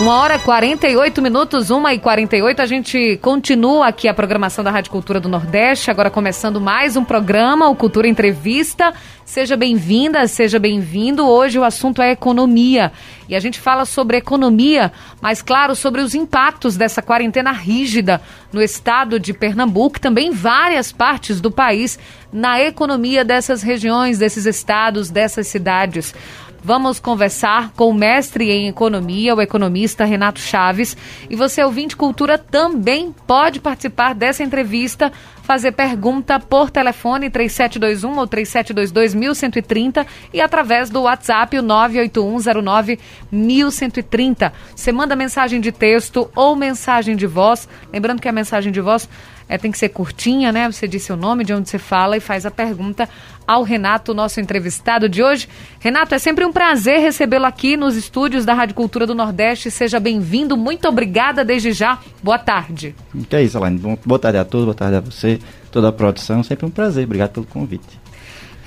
Uma hora e 48 minutos, uma e 48. A gente continua aqui a programação da Rádio Cultura do Nordeste. Agora começando mais um programa, o Cultura Entrevista. Seja bem-vinda, seja bem-vindo. Hoje o assunto é economia. E a gente fala sobre economia, mas claro, sobre os impactos dessa quarentena rígida no estado de Pernambuco, também em várias partes do país, na economia dessas regiões, desses estados, dessas cidades. Vamos conversar com o mestre em economia, o economista Renato Chaves. E você, ouvinte cultura, também pode participar dessa entrevista, fazer pergunta por telefone 3721 ou 3722 1130 e através do WhatsApp o 98109 1130. Você manda mensagem de texto ou mensagem de voz. Lembrando que a mensagem de voz é, tem que ser curtinha, né? Você diz seu nome, de onde você fala e faz a pergunta ao Renato, nosso entrevistado de hoje. Renato, é sempre um prazer recebê-lo aqui nos estúdios da Rádio Cultura do Nordeste. Seja bem-vindo. Muito obrigada desde já. Boa tarde. Que é isso, Alain. Boa tarde a todos, boa tarde a você, toda a produção. Sempre um prazer. Obrigado pelo convite.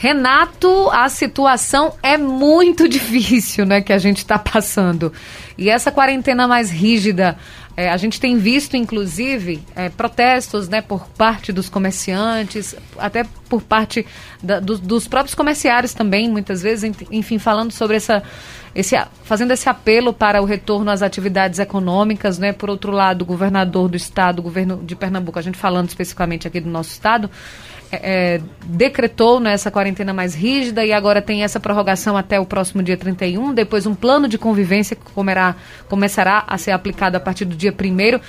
Renato, a situação é muito difícil, né, que a gente está passando. E essa quarentena mais rígida, é, a gente tem visto, inclusive, é, protestos né, por parte dos comerciantes, até por parte da, do, dos próprios comerciários também, muitas vezes, enfim, falando sobre essa. Esse, fazendo esse apelo para o retorno às atividades econômicas, né? Por outro lado, o governador do estado, o governo de Pernambuco, a gente falando especificamente aqui do nosso estado, é, é, decretou né, essa quarentena mais rígida e agora tem essa prorrogação até o próximo dia 31, depois um plano de convivência que comerá, começará a ser aplicado a partir do dia 1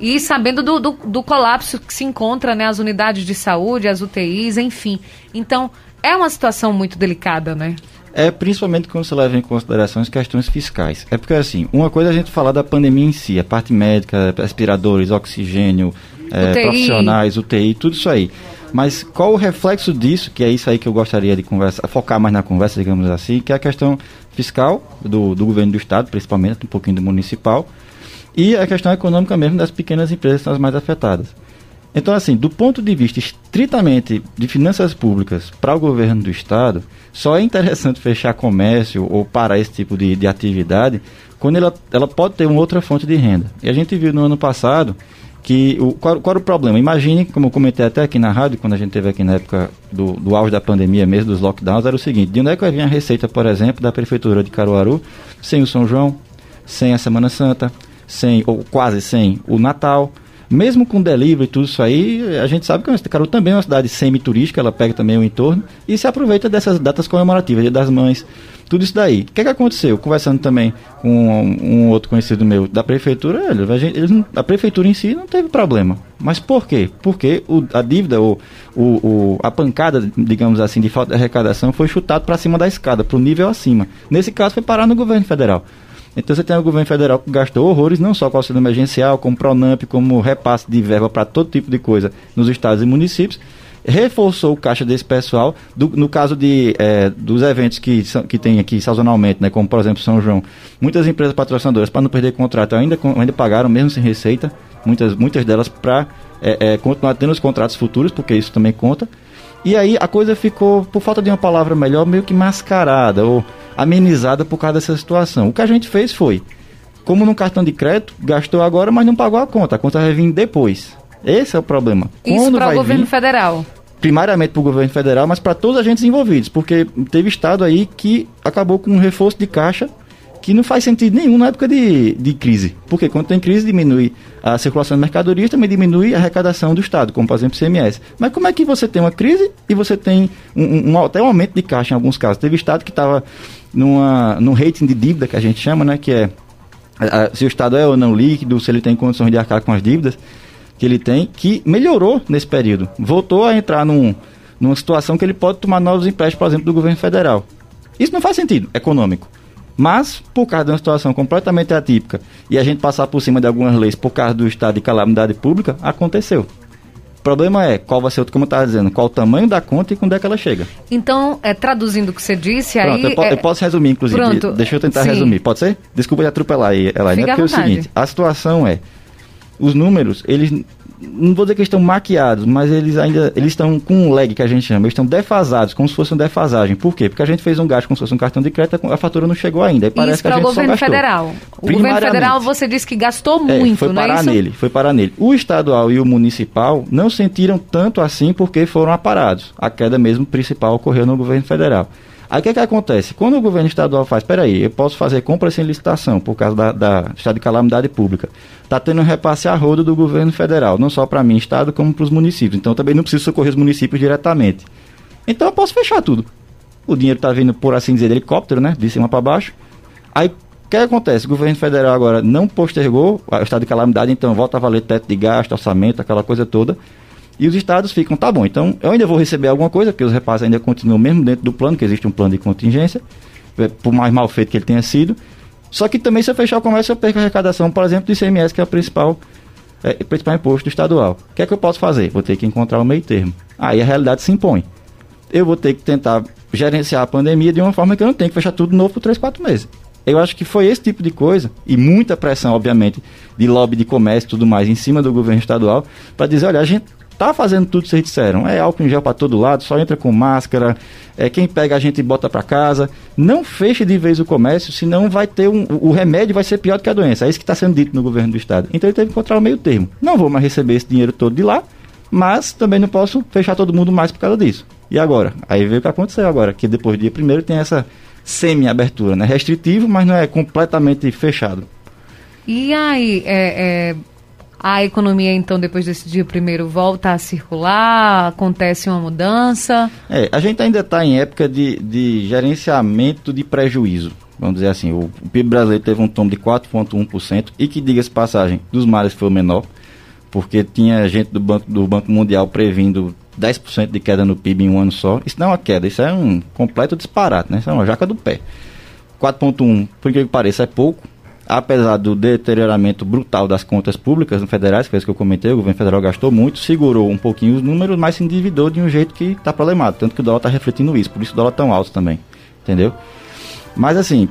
e sabendo do, do, do, colapso que se encontra né, as unidades de saúde, as UTIs, enfim. Então, é uma situação muito delicada, né? É, principalmente quando você leva em consideração as questões fiscais. É porque, assim, uma coisa é a gente falar da pandemia em si, a parte médica, respiradores, oxigênio, é, profissionais, UTI, tudo isso aí. Mas qual o reflexo disso, que é isso aí que eu gostaria de conversar, focar mais na conversa, digamos assim, que é a questão fiscal do, do governo do estado, principalmente, um pouquinho do municipal, e a questão econômica mesmo das pequenas empresas que são as mais afetadas. Então, assim, do ponto de vista estritamente de finanças públicas para o governo do estado, só é interessante fechar comércio ou parar esse tipo de, de atividade quando ela, ela pode ter uma outra fonte de renda. E a gente viu no ano passado que o, qual, qual era o problema? Imagine, como eu comentei até aqui na rádio, quando a gente teve aqui na época do, do auge da pandemia mesmo, dos lockdowns, era o seguinte, de onde é que vai vir a receita, por exemplo, da Prefeitura de Caruaru, sem o São João, sem a Semana Santa, sem, ou quase sem, o Natal, mesmo com delivery e tudo isso aí, a gente sabe que Caruaru também é uma cidade semi-turística, ela pega também o entorno, e se aproveita dessas datas comemorativas, Dia das Mães, tudo isso daí. O que, é que aconteceu? Conversando também com um, um outro conhecido meu da prefeitura, ele, a, gente, a prefeitura em si não teve problema. Mas por quê? Porque o, a dívida, ou o, o, a pancada, digamos assim, de falta de arrecadação foi chutado para cima da escada, para o nível acima. Nesse caso foi parar no governo federal. Então você tem o governo federal que gastou horrores, não só com auxílio emergencial, como Pronamp, como repasse de verba para todo tipo de coisa nos estados e municípios reforçou o caixa desse pessoal. Do, no caso de, é, dos eventos que, que tem aqui sazonalmente, né, como por exemplo São João, muitas empresas patrocinadoras, para não perder contrato, ainda, ainda pagaram, mesmo sem receita, muitas, muitas delas para é, é, continuar tendo os contratos futuros, porque isso também conta. E aí a coisa ficou, por falta de uma palavra melhor, meio que mascarada ou amenizada por causa dessa situação. O que a gente fez foi, como no cartão de crédito, gastou agora, mas não pagou a conta. A conta vai vir depois. Esse é o problema. Isso para o governo vir, federal. Primariamente para o governo federal, mas para todos os agentes envolvidos, porque teve estado aí que acabou com um reforço de caixa que não faz sentido nenhum na época de, de crise. Porque quando tem crise, diminui a circulação de mercadorias, também diminui a arrecadação do Estado, como por exemplo o CMS. Mas como é que você tem uma crise e você tem um, um, até um aumento de caixa em alguns casos? Teve Estado que estava num rating de dívida, que a gente chama, né, que é se o Estado é ou não líquido, se ele tem condições de arcar com as dívidas que ele tem, que melhorou nesse período. Voltou a entrar num, numa situação que ele pode tomar novos empréstimos, por exemplo, do governo federal. Isso não faz sentido econômico. Mas, por causa de uma situação completamente atípica e a gente passar por cima de algumas leis por causa do estado de calamidade pública, aconteceu. O problema é qual vai ser, como eu estava dizendo, qual o tamanho da conta e quando é que ela chega. Então, é, traduzindo o que você disse, Pronto, aí. Eu, po é... eu, posso resumir, inclusive. Pronto. Deixa eu tentar Sim. resumir. Pode ser? Desculpa de atropelar aí, Elaine. É porque é o seguinte: a situação é. Os números, eles não vou dizer que eles estão maquiados, mas eles ainda eles estão com um lag que a gente chama, eles estão defasados, como se fosse uma defasagem. Por quê? Porque a gente fez um gasto como se fosse um cartão de crédito, a fatura não chegou ainda. Aí parece Isso que a gente o governo federal. O governo federal você disse que gastou muito, é, foi não parar é nele, foi parar nele. O estadual e o municipal não sentiram tanto assim porque foram aparados. A queda mesmo principal ocorreu no governo federal. Aí o que, é que acontece? Quando o governo estadual faz, peraí, eu posso fazer compra sem licitação por causa da, da estado de calamidade pública. Está tendo um repasse a rodo do governo federal, não só para mim, estado, como para os municípios. Então também não preciso socorrer os municípios diretamente. Então eu posso fechar tudo. O dinheiro está vindo, por assim dizer, de helicóptero, né? De cima para baixo. Aí o que acontece? O governo federal agora não postergou o estado de calamidade, então volta a valer teto de gasto, orçamento, aquela coisa toda. E os estados ficam, tá bom, então eu ainda vou receber alguma coisa, porque os repasses ainda continuam mesmo dentro do plano, que existe um plano de contingência, é, por mais mal feito que ele tenha sido. Só que também se eu fechar o comércio, eu perco a arrecadação, por exemplo, do ICMS, que é o principal, é, principal imposto estadual. O que é que eu posso fazer? Vou ter que encontrar o meio termo. Aí a realidade se impõe. Eu vou ter que tentar gerenciar a pandemia de uma forma que eu não tenho que fechar tudo novo por 3, 4 meses. Eu acho que foi esse tipo de coisa, e muita pressão, obviamente, de lobby de comércio e tudo mais em cima do governo estadual, para dizer, olha, a gente tá fazendo tudo que vocês disseram. É álcool em gel para todo lado, só entra com máscara. É quem pega a gente bota para casa. Não feche de vez o comércio, senão vai ter um, o remédio vai ser pior do que a doença. É isso que está sendo dito no governo do estado. Então ele teve que encontrar o meio termo. Não vou mais receber esse dinheiro todo de lá, mas também não posso fechar todo mundo mais por causa disso. E agora? Aí veio o que aconteceu agora, que depois do dia primeiro tem essa semi-abertura, né? Restritivo, mas não é completamente fechado. E aí, é, é a economia, então, depois desse dia primeiro, volta a circular? Acontece uma mudança? É, a gente ainda está em época de, de gerenciamento de prejuízo. Vamos dizer assim, o, PIB brasileiro teve um tombo de 4,1% e que, diga-se passagem, dos mares foi o menor, porque tinha gente do Banco, do Banco Mundial previndo 10% de queda no PIB em um ano só. Isso não é uma queda, isso é um completo disparate, né? Isso é uma jaca do pé. 4,1, por que pareça, é pouco, apesar do deterioramento brutal das contas públicas federais, que foi isso que eu comentei, o governo federal gastou muito, segurou um pouquinho os números, mas se endividou de um jeito que está problemático. Tanto que o dólar está refletindo isso, por isso o dólar é tão alto também. Entendeu? Mas assim,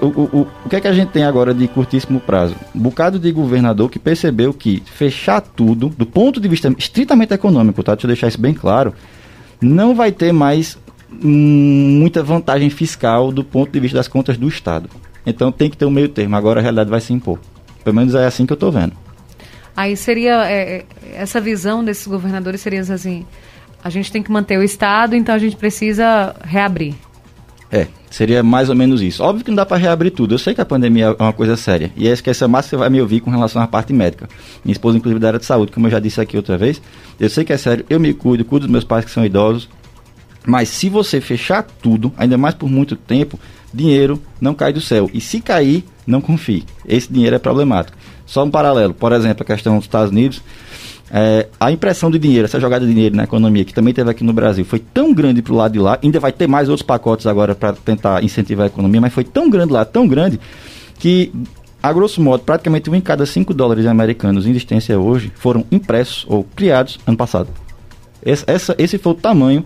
o, o, o, o que é que a gente tem agora de curtíssimo prazo? Um bocado de governador que percebeu que fechar tudo, do ponto de vista estritamente econômico, tá? Deixa eu deixar isso bem claro, não vai ter mais hum, muita vantagem fiscal do ponto de vista das contas do Estado. Então tem que ter um meio termo. Agora a realidade vai se impor. Pelo menos é assim que eu estou vendo. Aí seria é, é, essa visão desses governadores seria assim: a gente tem que manter o Estado, então a gente precisa reabrir. É, seria mais ou menos isso. Óbvio que não dá para reabrir tudo. Eu sei que a pandemia é uma coisa séria. E é que essa massa você vai me ouvir com relação à parte médica. Minha esposa, inclusive, da área de saúde, como eu já disse aqui outra vez. Eu sei que é sério, eu me cuido, cuido dos meus pais que são idosos. Mas se você fechar tudo, ainda mais por muito tempo, dinheiro não cai do céu. E se cair, não confie. Esse dinheiro é problemático. Só um paralelo, por exemplo, a questão dos Estados Unidos. É, a impressão de dinheiro, essa jogada de dinheiro na economia, que também teve aqui no Brasil, foi tão grande para o lado de lá, ainda vai ter mais outros pacotes agora para tentar incentivar a economia, mas foi tão grande lá, tão grande, que, a grosso modo, praticamente um em cada cinco dólares americanos em existência hoje foram impressos ou criados ano passado. Esse, essa, esse foi o tamanho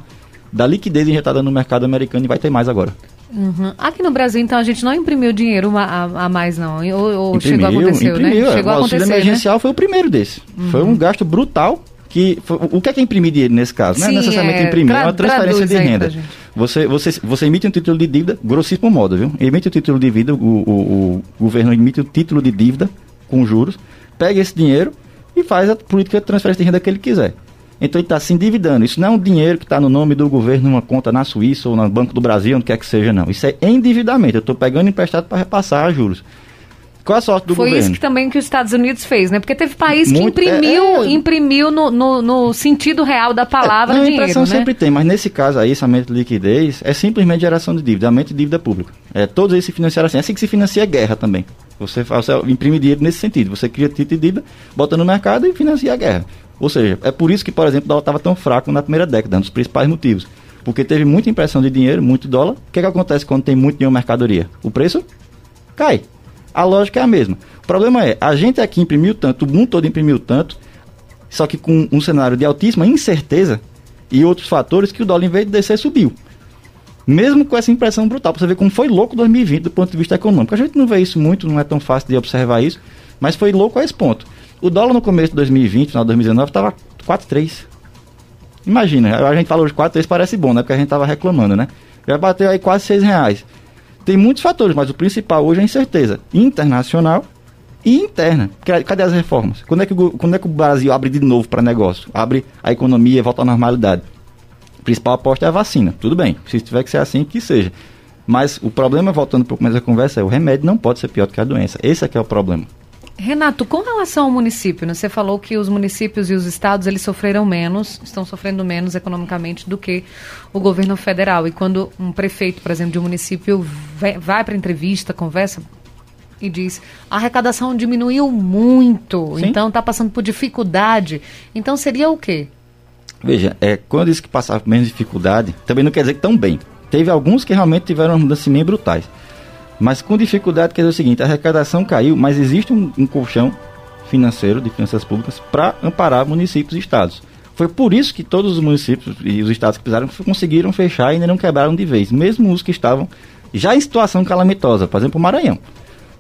da liquidez injetada no mercado americano e vai ter mais agora. Uhum. Aqui no Brasil, então, a gente não imprimiu dinheiro a, a mais, não. Ou, ou imprimiu, chegou a acontecer, né? imprimiu, né? Chegou o auxílio né? emergencial né? foi o primeiro desse. Uhum. Foi um gasto brutal. Que, o que é que é imprimir dinheiro nesse caso? Sim, não é necessariamente é, imprimir, é uma transferência de renda. Você, você, você emite um título de dívida, grossíssimo modo, viu? Emite o título de dívida, o, o, o governo emite o título de dívida com juros, pega esse dinheiro e faz a política de transferência de renda que ele quiser. Então ele está se endividando. Isso não é um dinheiro que está no nome do governo numa conta na Suíça ou no Banco do Brasil, onde quer que seja, não. Isso é endividamento. Eu estou pegando emprestado para repassar juros. Qual a sorte do Foi governo? Foi isso que também que os Estados Unidos fez, né? Porque teve país que Muito, imprimiu, é, é, imprimiu no, no, no, sentido real da palavra é, não, dinheiro, A impressão né? sempre tem, mas nesse caso aí, esse aumento de liquidez é simplesmente geração de dívida, aumento de dívida pública. É, todos eles se financiaram assim. É assim que se financia a guerra também. Você, você imprime dinheiro nesse sentido. Você cria título de dívida, bota no mercado e financia a guerra. Ou seja, é por isso que, por exemplo, o dólar estava tão fraco na primeira década, um dos principais motivos. Porque teve muita impressão de dinheiro, muito dólar. O que, que acontece quando tem muito dinheiro mercadoria? O preço cai. A lógica é a mesma. O problema é, a gente aqui imprimiu tanto, o mundo todo imprimiu tanto, só que com um cenário de altíssima incerteza e outros fatores que o dólar, em vez de descer, subiu. Mesmo com essa impressão brutal, para você ver como foi louco 2020 do ponto de vista econômico. A gente não vê isso muito, não é tão fácil de observar isso, mas foi louco a esse ponto. O dólar no começo de 2020, final de 2019, estava 4,3. Imagina, a gente fala hoje 4,3 parece bom, né? Porque a gente estava reclamando, né? Já bateu aí quase 6 reais. Tem muitos fatores, mas o principal hoje é a incerteza internacional e interna. Cadê as reformas? Quando é que o, quando é que o Brasil abre de novo para negócio? Abre a economia, volta à normalidade. A principal aposta é a vacina. Tudo bem, se tiver que ser assim, que seja. Mas o problema, voltando um pouco mais a conversa, é o remédio não pode ser pior do que a doença. Esse é que é o problema. Renato, com relação ao município, né, você falou que os municípios e os estados eles sofreram menos, estão sofrendo menos economicamente do que o governo federal. E quando um prefeito, por exemplo, de um município vai para entrevista, conversa e diz a arrecadação diminuiu muito, Sim. então está passando por dificuldade. Então seria o quê? Veja, é, quando diz que passava por menos dificuldade, também não quer dizer que tão bem. Teve alguns que realmente tiveram mudanças bem brutais. Mas com dificuldade quer dizer o seguinte, a arrecadação caiu, mas existe um, um colchão financeiro de finanças públicas para amparar municípios e estados. Foi por isso que todos os municípios e os estados que precisaram conseguiram fechar e ainda não quebraram de vez, mesmo os que estavam já em situação calamitosa, por exemplo, o Maranhão.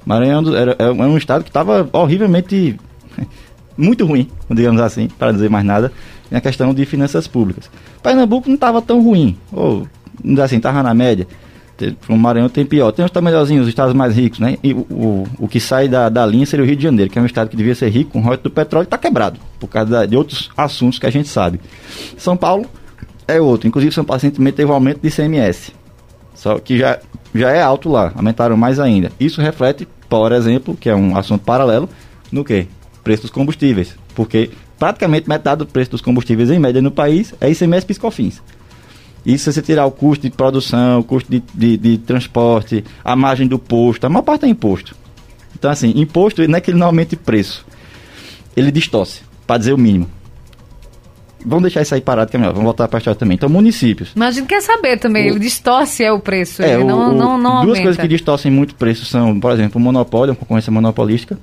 Maranhão era, era um estado que estava horrivelmente muito ruim, digamos assim, para dizer mais nada, na questão de finanças públicas. Pernambuco não estava tão ruim, ou assim, estava na média o Maranhão tem pior. Tem os melhorzinhos, os estados mais ricos, né? E o, o, o que sai da, da linha seria o Rio de Janeiro, que é um estado que devia ser rico com royalties do petróleo, está quebrado, por causa da, de outros assuntos que a gente sabe. São Paulo é outro. Inclusive, São Paulo recentemente teve um aumento de ICMS. Só que já, já é alto lá, aumentaram mais ainda. Isso reflete, por exemplo, que é um assunto paralelo, no que? Preço dos combustíveis. Porque praticamente metade do preço dos combustíveis em média no país é ICMS piscofins. E se você tirar o custo de produção, o custo de, de, de, transporte, a margem do posto, a maior parte é imposto. Então, assim, imposto não é que ele não aumente preço. Ele distorce, para dizer o mínimo. Vamos deixar isso aí parado, que é melhor. Vamos voltar para a história também. Então, municípios. Mas a gente quer saber também, o, ele distorce é o preço, é, ele o, não, não, não Duas aumenta. coisas que distorcem muito o preço são, por exemplo, o monopólio, a concorrência monopolística,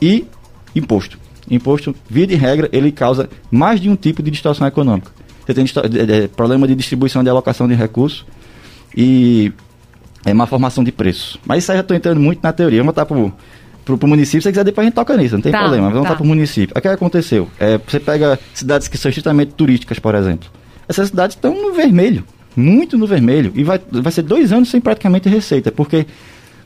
e imposto. Imposto, via de regra, ele causa mais de um tipo de distorção econômica você tem é, problema de distribuição de alocação de recursos e é uma formação de preços. Mas isso aí eu estou entrando muito na teoria. Vamos botar para o município, se você quiser depois a gente toca nisso, não tem tá, problema. Vamos tá. para o município. O que aconteceu? É, você pega cidades que são estritamente turísticas, por exemplo. Essas cidades estão no vermelho, muito no vermelho, e vai, vai ser dois anos sem praticamente receita, porque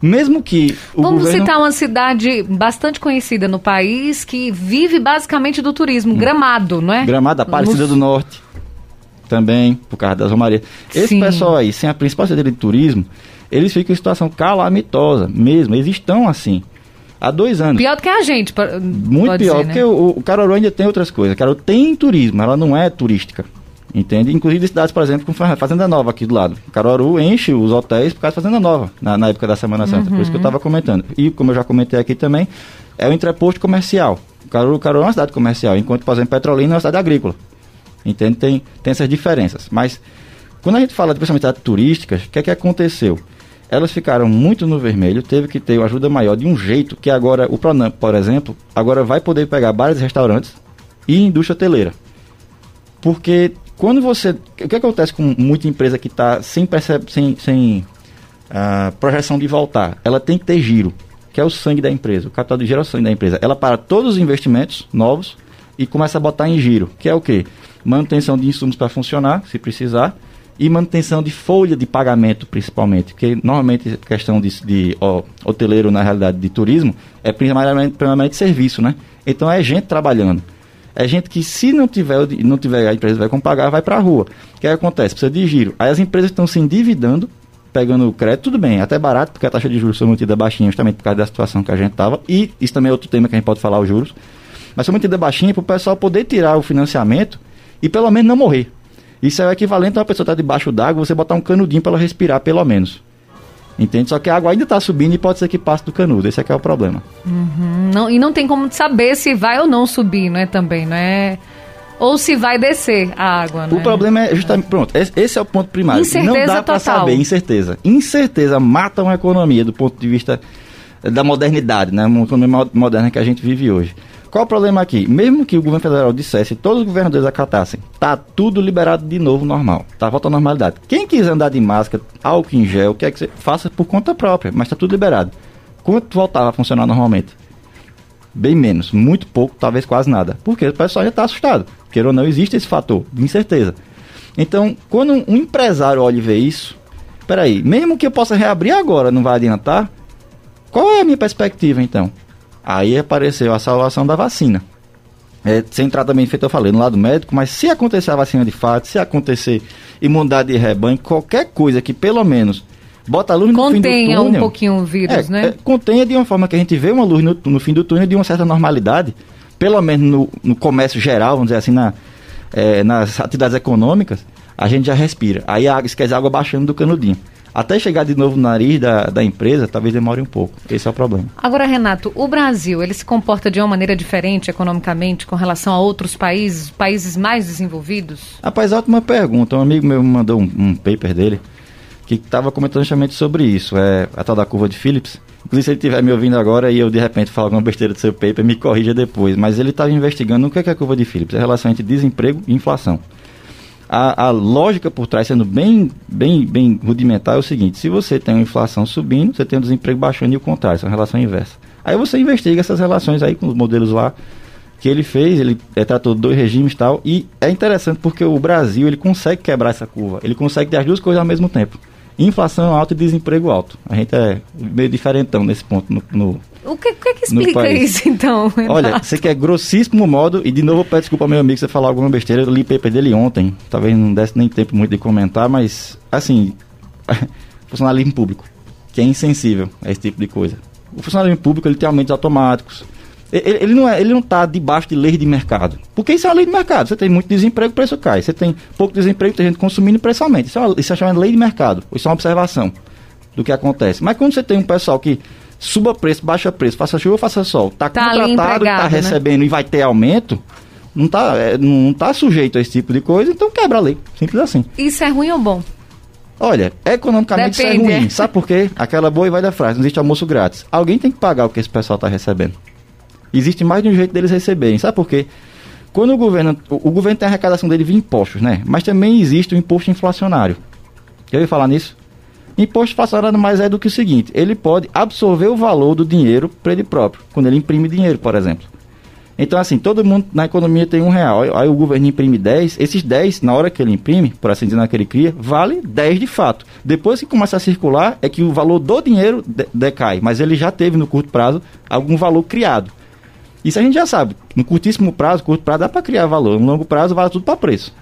mesmo que Vamos governo... citar uma cidade bastante conhecida no país que vive basicamente do turismo, hum. Gramado, não é? Gramado, Aparecida Nos... do Norte também, por causa das romarias. Esse Sim. pessoal aí, sem a principal secretaria de turismo, eles ficam em situação calamitosa mesmo. Eles estão assim. Há dois anos. Pior do que a gente, Muito pior, dizer, porque né? o, o Caruaru ainda tem outras coisas. Caruaru tem turismo, ela não é turística. Entende? Inclusive cidades, por exemplo, como Fazenda Nova aqui do lado. Caruaru enche os hotéis por causa da Fazenda Nova, na, na época da Semana Santa. Uhum. Por isso que eu estava comentando. E, como eu já comentei aqui também, é o entreposto comercial. Caruaru, Caruaru é uma cidade comercial, enquanto, por exemplo, Petrolina é uma cidade agrícola. Entende? Tem, tem essas diferenças. Mas quando a gente fala de principalmente turísticas, o que é que aconteceu? Elas ficaram muito no vermelho, teve que ter uma ajuda maior de um jeito que agora o Pronamp, por exemplo, agora vai poder pegar bares e restaurantes e indústria hoteleira. Porque quando você. O que acontece com muita empresa que está sem, percebe, sem, sem uh, projeção de voltar? Ela tem que ter giro, que é o sangue da empresa, o capital de geração da empresa. Ela para todos os investimentos novos e começa a botar em giro, que é o quê? Manutenção de insumos para funcionar, se precisar, e manutenção de folha de pagamento, principalmente, porque normalmente a questão de, de ó, hoteleiro, na realidade, de turismo, é primeiramente, primeiramente serviço, né? Então é gente trabalhando. É gente que, se não tiver, não tiver a empresa vai como pagar, vai para a rua. O que acontece? Precisa de giro. Aí as empresas estão se endividando, pegando crédito, tudo bem, até barato, porque a taxa de juros foi mantida baixinha, justamente por causa da situação que a gente estava. E isso também é outro tema que a gente pode falar, os juros. Mas foi mantida baixinha para o pessoal poder tirar o financiamento e pelo menos não morrer. Isso é o equivalente a uma pessoa estar tá debaixo d'água, você botar um canudinho para ela respirar, pelo menos. Entende? Só que a água ainda está subindo e pode ser que passe do canudo. Esse é que é o problema. Uhum. Não, e não tem como saber se vai ou não subir, não é também, não é? ou se vai descer a água, né? O problema é justamente, pronto, esse é o ponto primário. Incerteza Não dá para saber, incerteza. Incerteza mata uma economia do ponto de vista da modernidade, né? Uma economia moderna que a gente vive hoje. Qual o problema aqui? Mesmo que o governo federal dissesse, todos os governadores acatassem, tá tudo liberado de novo normal, tá volta à normalidade. Quem quiser andar de máscara, álcool em gel, o que é que você faça por conta própria, mas tá tudo liberado. Quanto voltava a funcionar normalmente? Bem menos, muito pouco, talvez quase nada. Porque o pessoal já está assustado. Queira ou não, existe esse fator de incerteza. Então, quando um empresário olha e vê isso, peraí, mesmo que eu possa reabrir agora, não vai adiantar? Qual é a minha perspectiva então? Aí apareceu a salvação da vacina. É, sem tratamento feito, eu falei, no lado médico, mas se acontecer a vacina de fato, se acontecer imunidade de rebanho, qualquer coisa que pelo menos bota a luz contenha no fim do túnel. um pouquinho o vírus, é, né? É, contenha de uma forma que a gente vê uma luz no, no, fim do túnel de uma certa normalidade, pelo menos no, no comércio geral, vamos dizer assim, na, é, nas atividades econômicas, a gente já respira. Aí a água, esquece a água baixando do canudinho. Até chegar de novo no nariz da, da empresa, talvez demore um pouco. Esse é o problema. Agora, Renato, o Brasil, ele se comporta de uma maneira diferente economicamente com relação a outros países, países mais desenvolvidos? Rapaz, ótima pergunta. Um amigo meu me mandou um, um paper dele que estava comentando justamente sobre isso, é a tal da curva de Phillips. Inclusive, se ele estiver me ouvindo agora e eu de repente falo alguma besteira do seu paper, me corrija depois. Mas ele estava investigando o que é a curva de Phillips, a relação entre desemprego e inflação. A, a, lógica por trás, sendo bem, bem, bem rudimentar, é o seguinte: se você tem uma inflação subindo, você tem um desemprego baixando e o contrário, isso é uma relação inversa. Aí você investiga essas relações aí com os modelos lá que ele fez, ele é, tratou dois regimes e tal, e é interessante porque o Brasil ele consegue quebrar essa curva, ele consegue ter as duas coisas ao mesmo tempo. Inflação alta e desemprego alto. A gente é meio diferentão nesse ponto no, no o que, que, que explica isso, então? Renato? Olha, você quer grossíssimo modo, e de novo eu peço desculpa ao meu amigo se você falar alguma besteira, eu li o paper dele ontem, talvez não desse nem tempo muito de comentar, mas, assim, funcionalismo público, que é insensível a esse tipo de coisa. O funcionalismo público, ele tem aumentos automáticos, ele, ele, não é, ele não está debaixo de lei de mercado. Porque isso é uma lei de mercado. Você tem muito desemprego, o preço cai. Você tem pouco desemprego, tem gente consumindo, o preço aumenta. Isso é, uma, isso é chamado lei de mercado. Isso é uma observação do que acontece. Mas quando você tem um pessoal que suba preço, baixa preço, faça chuva, faça sol, está tá contratado, está né? recebendo e vai ter aumento, não está é, não tá sujeito a esse tipo de coisa, então quebra a lei. Simples assim. Isso é ruim ou bom? Olha, economicamente Depende, isso é ruim. é. Sabe por quê? Aquela boa e vai da frase, não existe almoço grátis. Alguém tem que pagar o que esse pessoal está recebendo. Existe mais de um jeito deles receberem. Sabe por quê? Quando o governo. O, o governo tem a arrecadação dele via impostos, né? Mas também existe o imposto inflacionário. Já ouviu falar nisso? Imposto inflacionário mais é do que o seguinte: ele pode absorver o valor do dinheiro para ele próprio, quando ele imprime dinheiro, por exemplo. Então, assim, todo mundo na economia tem um real. Aí o governo imprime 10, esses 10, na hora que ele imprime, por assim dizer, na que ele cria, vale 10 de fato. Depois que começa a circular, é que o valor do dinheiro de decai, mas ele já teve no curto prazo algum valor criado. Isso a gente já sabe. No curtíssimo prazo, curto prazo dá para criar valor. No longo prazo vale tudo para preço.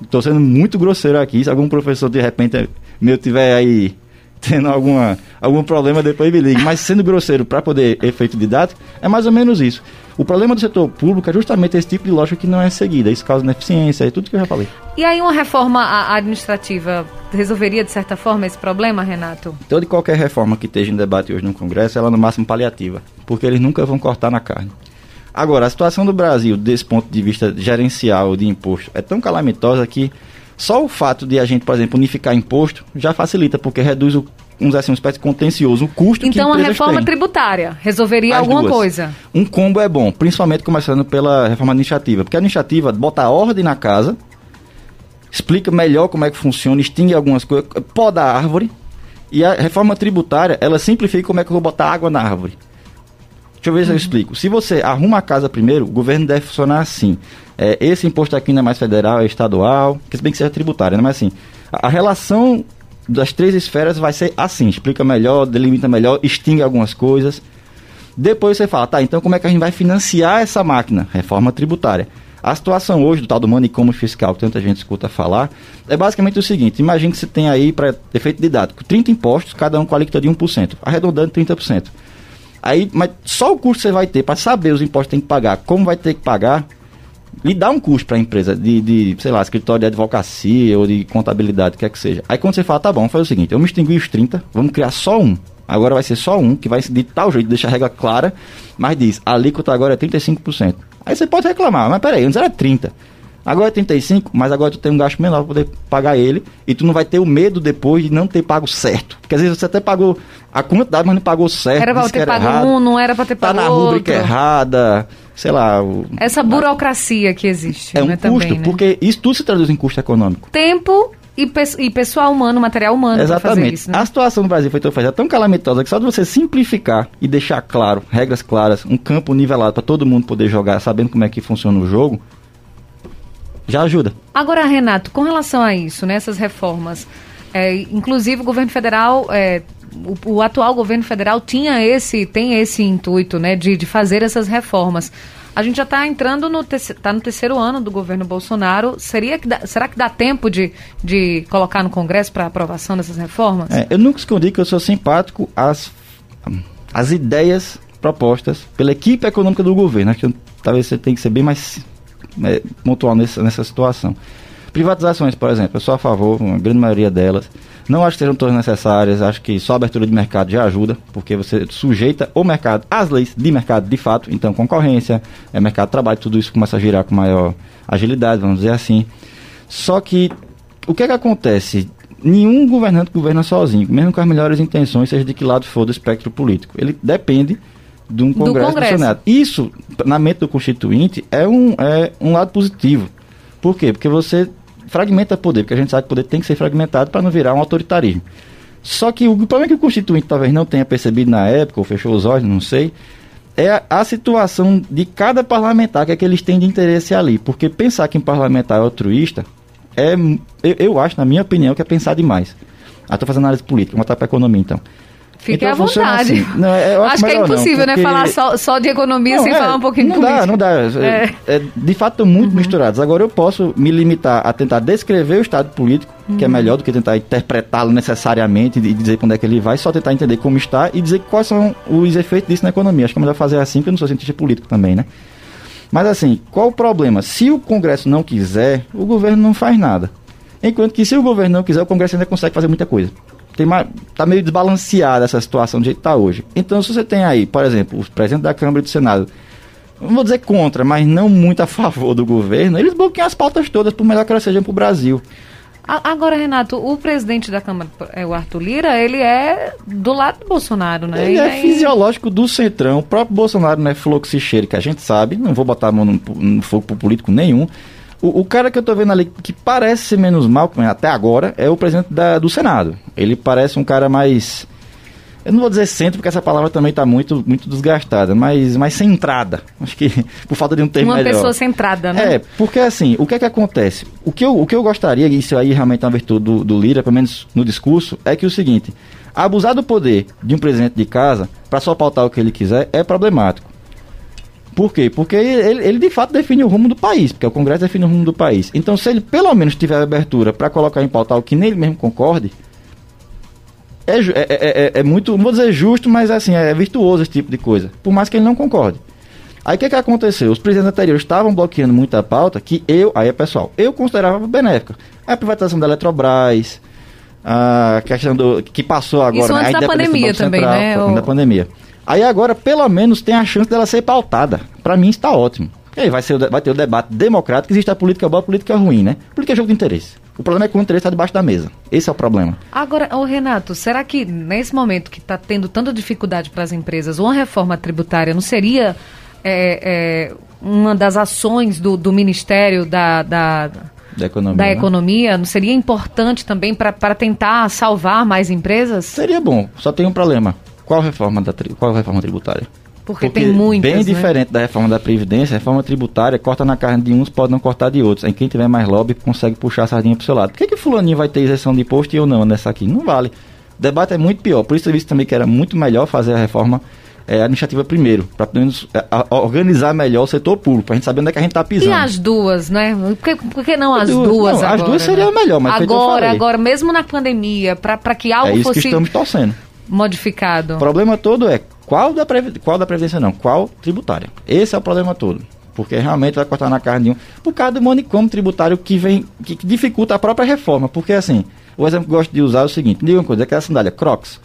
Estou sendo muito grosseiro aqui. Se algum professor de repente meu tiver aí tendo alguma, algum problema, depois me ligue. Mas sendo grosseiro para poder efeito didático, é mais ou menos isso. O problema do setor público é justamente esse tipo de lógica que não é seguida. Isso causa ineficiência, é tudo que eu já falei. E aí uma reforma administrativa resolveria, de certa forma, esse problema, Renato? Toda e qualquer reforma que esteja em debate hoje no Congresso, ela é no máximo paliativa. Porque eles nunca vão cortar na carne. Agora, a situação do Brasil, desse ponto de vista gerencial de imposto, é tão calamitosa que só o fato de a gente, por exemplo, unificar imposto já facilita, porque reduz o vamos dizer assim, uma espécie de contencioso, o custo então, que a reforma têm. tributária resolveria As alguma duas. coisa? Um combo é bom, principalmente começando pela reforma administrativa, porque a administrativa bota ordem na casa, explica melhor como é que funciona, extingue algumas coisas, poda a árvore, e a reforma tributária, ela simplifica como é que eu vou botar água na árvore. Deixa eu ver se eu explico. Se você arruma a casa primeiro, o governo deve funcionar assim. É, esse imposto aqui não é mais federal, é estadual, que se bem que seja tributário, né? mas assim, a, a relação das três esferas vai ser assim, explica melhor, delimita melhor, extingue algumas coisas. Depois você fala, tá, então como é que a gente vai financiar essa máquina? Reforma tributária. A situação hoje do tal do manicômio fiscal, que tanta gente escuta falar, é basicamente o seguinte: imagine que você tem aí, para efeito didático, 30 impostos, cada um com a alíquota de 1%, arredondando 30%. Aí, mas só o custo que você vai ter para saber os impostos que tem que pagar, como vai ter que pagar, lhe dá um custo para a empresa de, de, sei lá, escritório de advocacia ou de contabilidade, o que é que seja. Aí quando você fala, tá bom, faz o seguinte, vamos extinguir os 30, vamos criar só um. Agora vai ser só um, que vai de tal jeito, deixa a regra clara, mas diz, a alíquota agora é 35%. Aí você pode reclamar, mas peraí, antes era 30%. Agora é 35, mas agora tu tem um gasto menor para poder pagar ele e tu não vai ter o medo depois de não ter pago certo. Porque às vezes você até pagou a quantidade, mas não pagou certo. Era para ter pago errado, um, não era para ter pago Tá na rubrica errada, sei lá. O, Essa burocracia que existe. É um né, custo, também, né? porque isso tudo se traduz em custo econômico. Tempo e, e pessoal humano, material humano. Exatamente. Isso, né? A situação no Brasil foi tão, tão calamitosa que só de você simplificar e deixar claro, regras claras, um campo nivelado para todo mundo poder jogar, sabendo como é que funciona o jogo, já ajuda. Agora, Renato, com relação a isso, nessas né, reformas, é, inclusive o governo federal, é, o, o, atual governo federal tinha esse, tem esse intuito, né, de, de fazer essas reformas. A gente já está entrando no, tá no terceiro ano do governo Bolsonaro. Seria que dá, será que dá tempo de, de colocar no Congresso para aprovação dessas reformas? É, eu nunca escondi que eu sou simpático às, às ideias propostas pela equipe econômica do governo. Acho que talvez você tenha que ser bem mais é, pontual nessa, nessa situação. Privatizações, por exemplo, eu sou a favor, uma grande maioria delas. Não acho que sejam todas necessárias, acho que só a abertura de mercado já ajuda, porque você sujeita o mercado às leis de mercado de fato, então concorrência, é mercado de trabalho, tudo isso começa a girar com maior agilidade, vamos dizer assim. Só que o que é que acontece? Nenhum governante governa sozinho, mesmo com as melhores intenções, seja de que lado for do espectro político. Ele depende de um Congresso, do Congresso. Senado. Isso, na mente do Constituinte, é um, é um lado positivo. Por quê? Porque você fragmenta poder, porque a gente sabe que o poder tem que ser fragmentado para não virar um autoritarismo. Só que o problema que o Constituinte talvez não tenha percebido na época, ou fechou os olhos, não sei, é a, a situação de cada parlamentar, que é que eles têm de interesse ali. Porque pensar que um parlamentar é altruísta, é, eu, eu acho, na minha opinião, que é pensar demais. Ah, estou fazendo análise política, vou botar para economia então. Fique então, à vontade. Assim. Não, é, acho que é impossível, não, né? porque... né? Falar só, só de economia não, sem é, falar um pouquinho de política. Não dá, não dá. É. é de fato, estão muito uhum. misturados. Agora, eu posso me limitar a tentar descrever o estado político, uhum. que é uhum. melhor do que tentar interpretá-lo necessariamente e dizer para onde é que ele vai, só tentar entender como está e dizer quais são os efeitos disso na economia. Acho que é melhor fazer assim, porque eu não sou cientista político também, né? Mas assim, qual o problema? Se o Congresso não quiser, o governo não faz nada. Enquanto que se o governo não quiser, o Congresso ainda consegue fazer muita coisa tem mais, tá meio desbalanceada essa situação de jeito que está hoje. Então, se você tem aí, por exemplo, os presidentes da Câmara e do Senado, não vou dizer contra, mas não muito a favor do governo, eles bloqueiam as pautas todas, por melhor que elas sejam para o Brasil. Agora, Renato, o presidente da Câmara, é o Arthur Lira, ele é do lado do Bolsonaro, né? Ele, ele é, é, fisiológico do centrão. O próprio Bolsonaro não é fluxicheiro, que a gente sabe. Não vou botar a mão no, no fogo pro político nenhum. O, o, cara que eu tô vendo ali que parece ser menos mal, até agora, é o presidente da, do Senado. Ele parece um cara mais. Eu não vou dizer centro, porque essa palavra também está muito, muito desgastada, mas mais centrada. Acho que por falta de um termo uma melhor. Pessoa centrada, né? É, porque assim, o que é que acontece? O que eu, o que eu gostaria, e isso aí realmente é uma virtude do, do Lira, pelo menos no discurso, é que o seguinte: abusar do poder de um presidente de casa para só pautar o que ele quiser é problemático. Por quê? Porque ele, ele, de fato define o rumo do país, porque o Congresso define o rumo do país. Então, se ele pelo menos tiver abertura para colocar em pauta o que nele mesmo concorde, é, é, é, é, muito, não vou dizer justo, mas assim, é virtuoso esse tipo de coisa, por mais que ele não concorde. Aí o que, que aconteceu? Os presidentes anteriores estavam bloqueando muita pauta que eu, aí é pessoal, eu considerava benéfica. A privatização da Eletrobras, a questão do que passou agora, Isso né? antes da pandemia também, Central, né? Da pandemia. Aí agora, pelo menos, tem a chance dela ser pautada. Para mim está ótimo. E aí vai, ser, vai ter o debate democrático, existe a política boa, a política ruim, né? Política é jogo de interesse. O problema é que o interesse está debaixo da mesa. Esse é o problema. Agora, ô Renato, será que nesse momento que está tendo tanta dificuldade para as empresas, uma reforma tributária não seria é, é, uma das ações do, do Ministério da, da, da Economia, da economia não seria importante também para tentar salvar mais empresas? Seria bom, só tem um problema. Qual reforma, da, qual reforma tributária? Porque, Porque, tem muitas, Bem né? diferente da reforma da Previdência, a reforma tributária corta na carne de uns, pode não cortar de outros. Em quem tiver mais lobby consegue puxar a sardinha pro seu lado. Por que, que fulaninho vai ter isenção de imposto e eu não nessa aqui? Não vale. O debate é muito pior. Por isso eu disse também que era muito melhor fazer a reforma é, administrativa primeiro, para pelo menos é, organizar melhor o setor público, para a gente saber onde é que a gente está pisando. E as duas, né? Por que, por que não as duas, duas não, agora? As duas seria né? melhor, mas Agora, agora, mesmo na pandemia, para que algo é isso fosse... que estamos torcendo modificado. O problema todo é qual da, qual da Previdência não, qual tributária. Esse é o problema todo. Porque realmente vai cortar na carne de um. Por causa do manicômio tributário que vem, que, dificulta a própria reforma. Porque assim, o exemplo que eu gosto de usar é o seguinte: diga uma coisa, aquela sandália Crocs.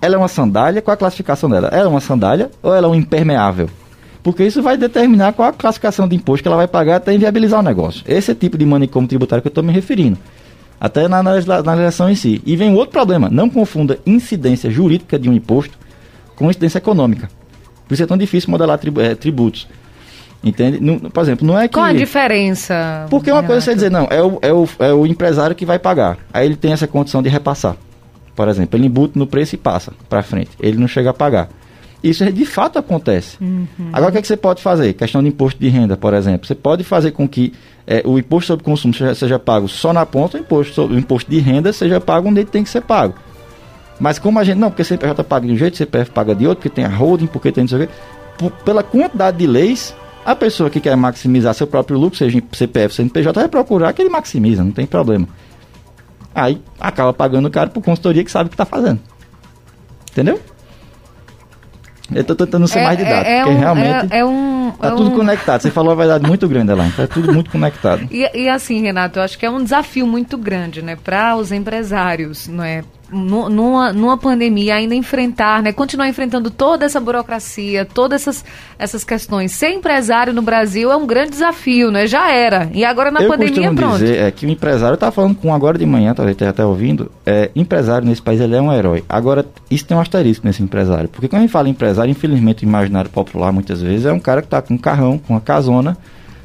Ela é uma sandália, qual a classificação dela? Ela é uma sandália ou ela é um impermeável? Porque isso vai determinar qual a classificação de imposto que ela vai pagar até inviabilizar o negócio. Esse é tipo de manicômio tributário que eu estou me referindo. Até na, na, na legislação em si. E vem outro problema. Não confunda incidência jurídica de um imposto com incidência econômica. Por isso é tão difícil modelar é, tributos. Entende? Não, por exemplo, não é que. Qual a diferença? Porque uma coisa é você dizer, não, é o, é, o, é o empresário que vai pagar. Aí ele tem essa condição de repassar. Por exemplo, ele embuta no preço e passa para frente. Ele não chega a pagar. Isso de fato acontece. Uhum. Agora, o que, é que você pode fazer? Questão de imposto de renda, por exemplo. Você pode fazer com que é, o imposto sobre consumo seja, seja, pago só na ponta, o imposto, sobre, o imposto de renda seja pago onde ele tem que ser pago. Mas como a gente. Não, porque CPJ paga de um jeito, CPF paga de outro, porque tem a holding, porque tem não sei o quê. Por, pela quantidade de leis, a pessoa que quer maximizar seu próprio lucro, seja em CPF, CNPJ, vai procurar que ele maximiza, não tem problema. Aí acaba pagando caro por consultoria que sabe o que está fazendo. Entendeu? Eu tô tentando ser é, mais didático, é, é porque um, realmente é, é um, tá tudo um... conectado. Você falou a verdade muito grande lá, tá tudo muito conectado. E, e, assim, Renato, eu acho que é um desafio muito grande, né, para os empresários, não é? Numa, numa pandemia ainda enfrentar, né, continuar enfrentando toda essa burocracia, todas essas, essas questões. Ser empresário no Brasil é um grande desafio, né? Já era. E agora na eu pandemia, pronto. dizer é que o empresário está falando com agora de manhã, talvez esteja até ouvindo, é, empresário nesse país ele é um herói. Agora, isso tem um asterisco nesse empresário. Porque quando a gente fala empresário, infelizmente o imaginário popular muitas vezes é um cara que está com um carrão, com uma casona,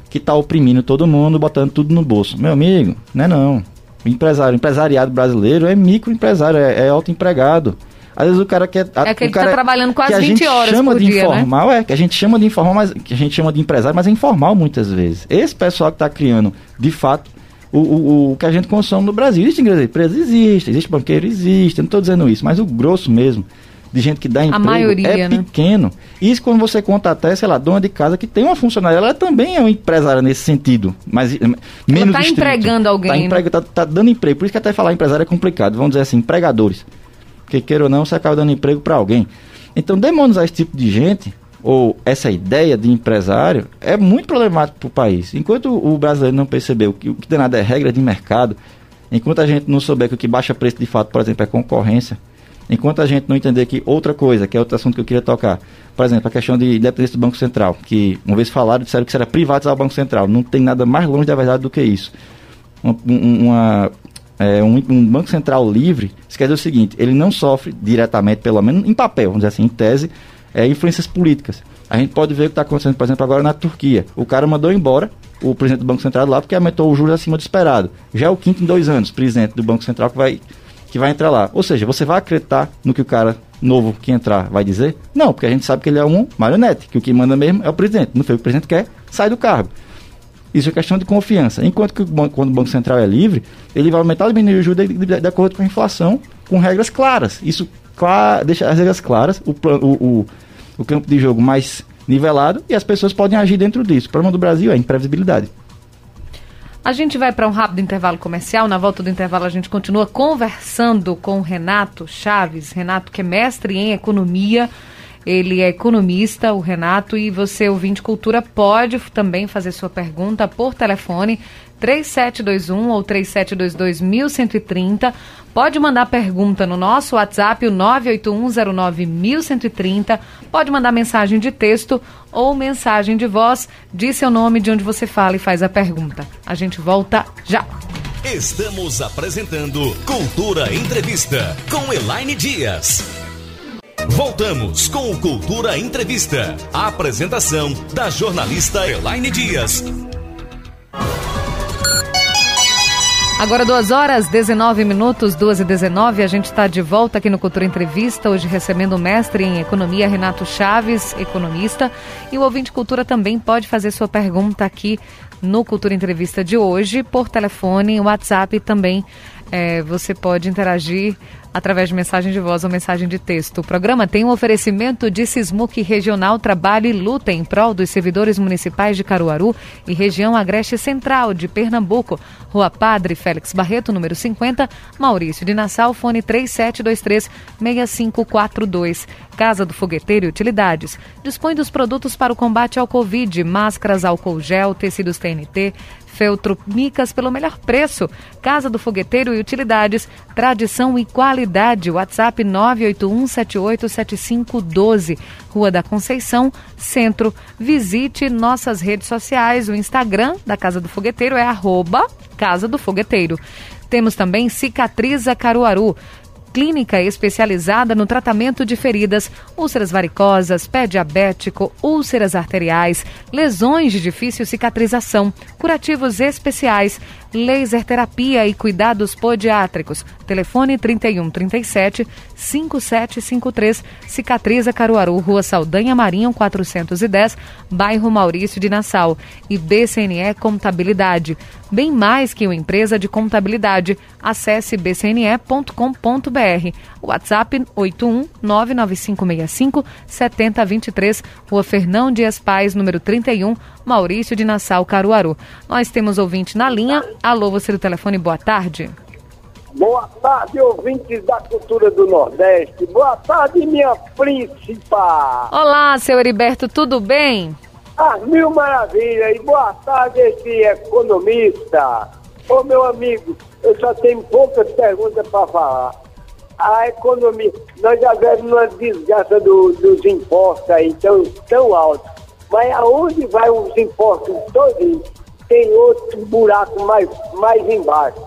que está oprimindo todo mundo, botando tudo no bolso. Meu amigo, não é não empresário, empresariado brasileiro é microempresário, é, é autoempregado. Às vezes o cara quer. É aquele que está trabalhando quase 20 horas chama por de dia, né? informal, né? é, que a gente chama de informal, mas que a gente chama de empresário, mas é informal muitas vezes. Esse pessoal que está criando, de fato, o, o, o, que a gente consome no Brasil. Existem empresas? Existem, existe banqueiro? Existe, eu não estou dizendo isso, mas o grosso mesmo de gente que dá emprego maioria, é né? pequeno. Isso quando você conta até, sei lá, dona de casa que tem uma funcionária, ela também é uma empresária nesse sentido, mas eh, menos Está empregando alguém. Está emprega, tá, tá, dando emprego. Por isso que até falar empresário é complicado. Vamos dizer assim, empregadores. Porque queira ou não, você acaba dando emprego para alguém. Então, demonizar esse tipo de gente, ou essa ideia de empresário, é muito problemático para o país. Enquanto o brasileiro não percebeu que o que tem nada é regra de mercado, enquanto a gente não souber que o que baixa preço de fato, por exemplo, é concorrência, Enquanto a gente não entender que outra coisa, que é outro assunto que eu queria tocar, por exemplo, a questão de independência do Banco Central, que uma vez falaram, disseram que será privatizar o Banco Central. Não tem nada mais longe da verdade do que isso. Uma, uma é, um, um, Banco Central livre, isso quer dizer o seguinte, ele não sofre diretamente, pelo menos em papel, vamos dizer assim, em tese, é, influências políticas. A gente pode ver o que está acontecendo, por exemplo, agora na Turquia. O cara mandou embora o presidente do Banco Central lá porque aumentou o juros acima do esperado. Já é o quinto em dois anos, presidente do Banco Central que vai que vai entrar lá. Ou seja, você vai acreditar no que o cara novo que entrar vai dizer? Não, porque a gente sabe que ele é um marionete, que o que manda mesmo é o presidente. Não foi o que o presidente quer, sai do cargo. Isso é questão de confiança. Enquanto que quando o Banco Central é livre, ele vai aumentar ou diminuir o juros de, de, de, acordo com a inflação, com regras claras. Isso clara, deixa as regras claras, o, o, o, o campo de jogo mais nivelado e as pessoas podem agir dentro disso. O problema do Brasil é a imprevisibilidade. A gente vai para um rápido intervalo comercial. Na volta do intervalo, a gente continua conversando com Renato Chaves. Renato, que é mestre em economia. Ele é economista, o Renato, e você, ouvinte cultura, pode também fazer sua pergunta por telefone 3721 ou 3722 1130. Pode mandar pergunta no nosso WhatsApp, o 981091130. Pode mandar mensagem de texto ou mensagem de voz. Diz seu nome, de onde você fala e faz a pergunta. A gente volta já. Estamos apresentando Cultura Entrevista com Elaine Dias. Voltamos com o Cultura Entrevista. A apresentação da jornalista Elaine Dias. Agora, 2 horas 19 minutos, 2 e 19, a gente está de volta aqui no Cultura Entrevista, hoje recebendo o mestre em Economia, Renato Chaves, economista. E o ouvinte Cultura também pode fazer sua pergunta aqui no Cultura Entrevista de hoje, por telefone, WhatsApp também. É, você pode interagir através de mensagem de voz ou mensagem de texto. O programa tem um oferecimento de Sismuc Regional Trabalho e Luta em prol dos servidores municipais de Caruaru e região Agreste Central de Pernambuco. Rua Padre Félix Barreto, número 50, Maurício de Nassau, fone 3723-6542. Casa do Fogueteiro e Utilidades. Dispõe dos produtos para o combate ao Covid, máscaras, álcool gel, tecidos TNT, Feltro Micas pelo melhor preço. Casa do Fogueteiro e Utilidades, tradição e qualidade. WhatsApp 981787512. Rua da Conceição, Centro. Visite nossas redes sociais. O Instagram da Casa do Fogueteiro é arroba Casa do Fogueteiro. Temos também Cicatriza Caruaru clínica especializada no tratamento de feridas, úlceras varicosas, pé diabético, úlceras arteriais, lesões de difícil cicatrização, curativos especiais, laser terapia e cuidados podiátricos. Telefone 31 37 5753, Cicatriza Caruaru, Rua Saldanha Marinho 410, bairro Maurício de Nassau. E BCNE Contabilidade. Bem mais que uma empresa de contabilidade. Acesse bcne.com.br. WhatsApp 81 99565 7023, Rua Fernão Dias Pais, número 31, Maurício de Nassau, Caruaru. Nós temos ouvinte na linha. Alô, você do telefone, boa tarde. Boa tarde, ouvintes da cultura do Nordeste. Boa tarde, minha príncipa. Olá, seu Heriberto, tudo bem? Ah, mil maravilhas. E boa tarde, esse economista. Ô, meu amigo, eu só tenho poucas perguntas para falar. A economia, nós já vemos uma desgraça do, dos impostos aí tão, tão altos. Mas aonde vai os impostos todos? Tem outro buraco mais, mais embaixo,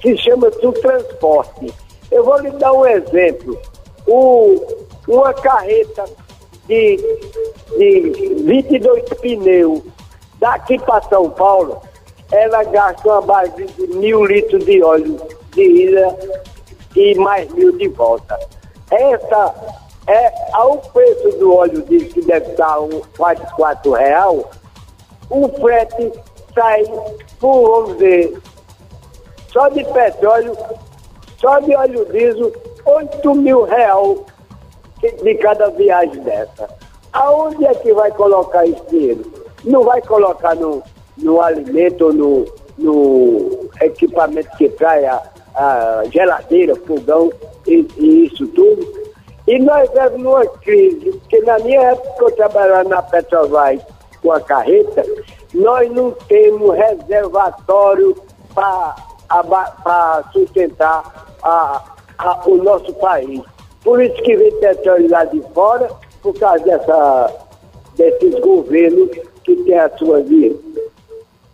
que se chama do transporte. Eu vou lhe dar um exemplo. O, uma carreta de, de 22 pneus daqui para São Paulo, ela gasta uma base de mil litros de óleo de ida e mais mil de volta. Essa é ao preço do óleo diesel que deve estar um, quase quatro real, o frete sai por, vamos dizer, só de petróleo, só de óleo diesel, 8 mil real de cada viagem dessa. Aonde é que vai colocar esse dinheiro? Não vai colocar no, no alimento, no, no equipamento que trai a, a geladeira, fogão e, e isso tudo e nós vemos numa crise, porque na minha época eu trabalhava na Petrobras com a carreta, nós não temos reservatório para sustentar a, a, o nosso país. Por isso que vem petróleo lá de fora, por causa dessa, desses governos que têm as suas,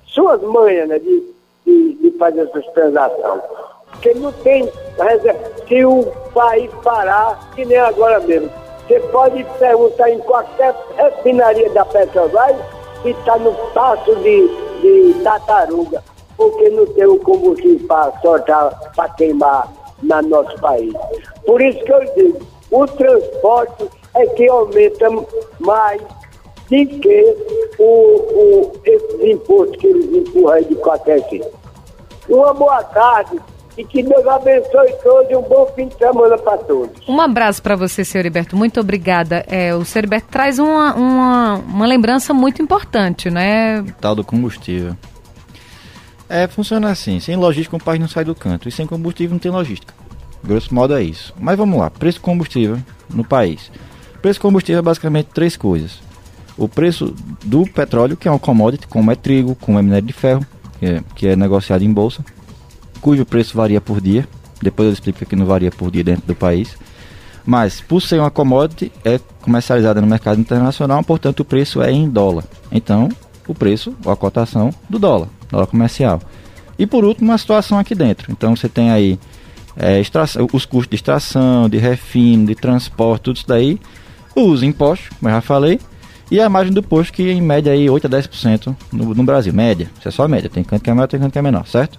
suas manhas né, de, de, de fazer essas transações. Porque não tem se o país parar, que nem agora mesmo. Você pode perguntar em qualquer refinaria da Petrobras que está no passo de, de tartaruga, porque não tem o combustível para soltar, para queimar no nosso país. Por isso que eu digo, o transporte é que aumenta mais do que o, o, esses impostos que eles empurram de qualquer jeito. Uma boa tarde e que Deus abençoe todos e um bom fim de semana para todos. Um abraço para você, senhor Heriberto. Muito obrigada. É, o senhor Heriberto traz uma, uma, uma lembrança muito importante, né? Tal do combustível. É, funciona assim. Sem logística, o país não sai do canto. E sem combustível, não tem logística. Grosso modo é isso. Mas vamos lá. Preço de combustível no país. Preço de combustível é basicamente três coisas. O preço do petróleo, que é um commodity, como é trigo, como é minério de ferro, que é, que é negociado em bolsa cujo preço varia por dia. Depois eu explico que não varia por dia dentro do país. Mas, por ser uma commodity, é comercializada no mercado internacional, portanto o preço é em dólar. Então, o preço, ou a cotação do dólar, dólar comercial. E por último, uma situação aqui dentro. Então você tem aí é, extração, os custos de extração, de refino, de transporte, tudo isso daí. Os impostos, como eu já falei. E a margem do posto que em média aí 8 a 10% no, no Brasil. Média, isso é só média. Tem canto que é maior, tem canto que é menor, certo?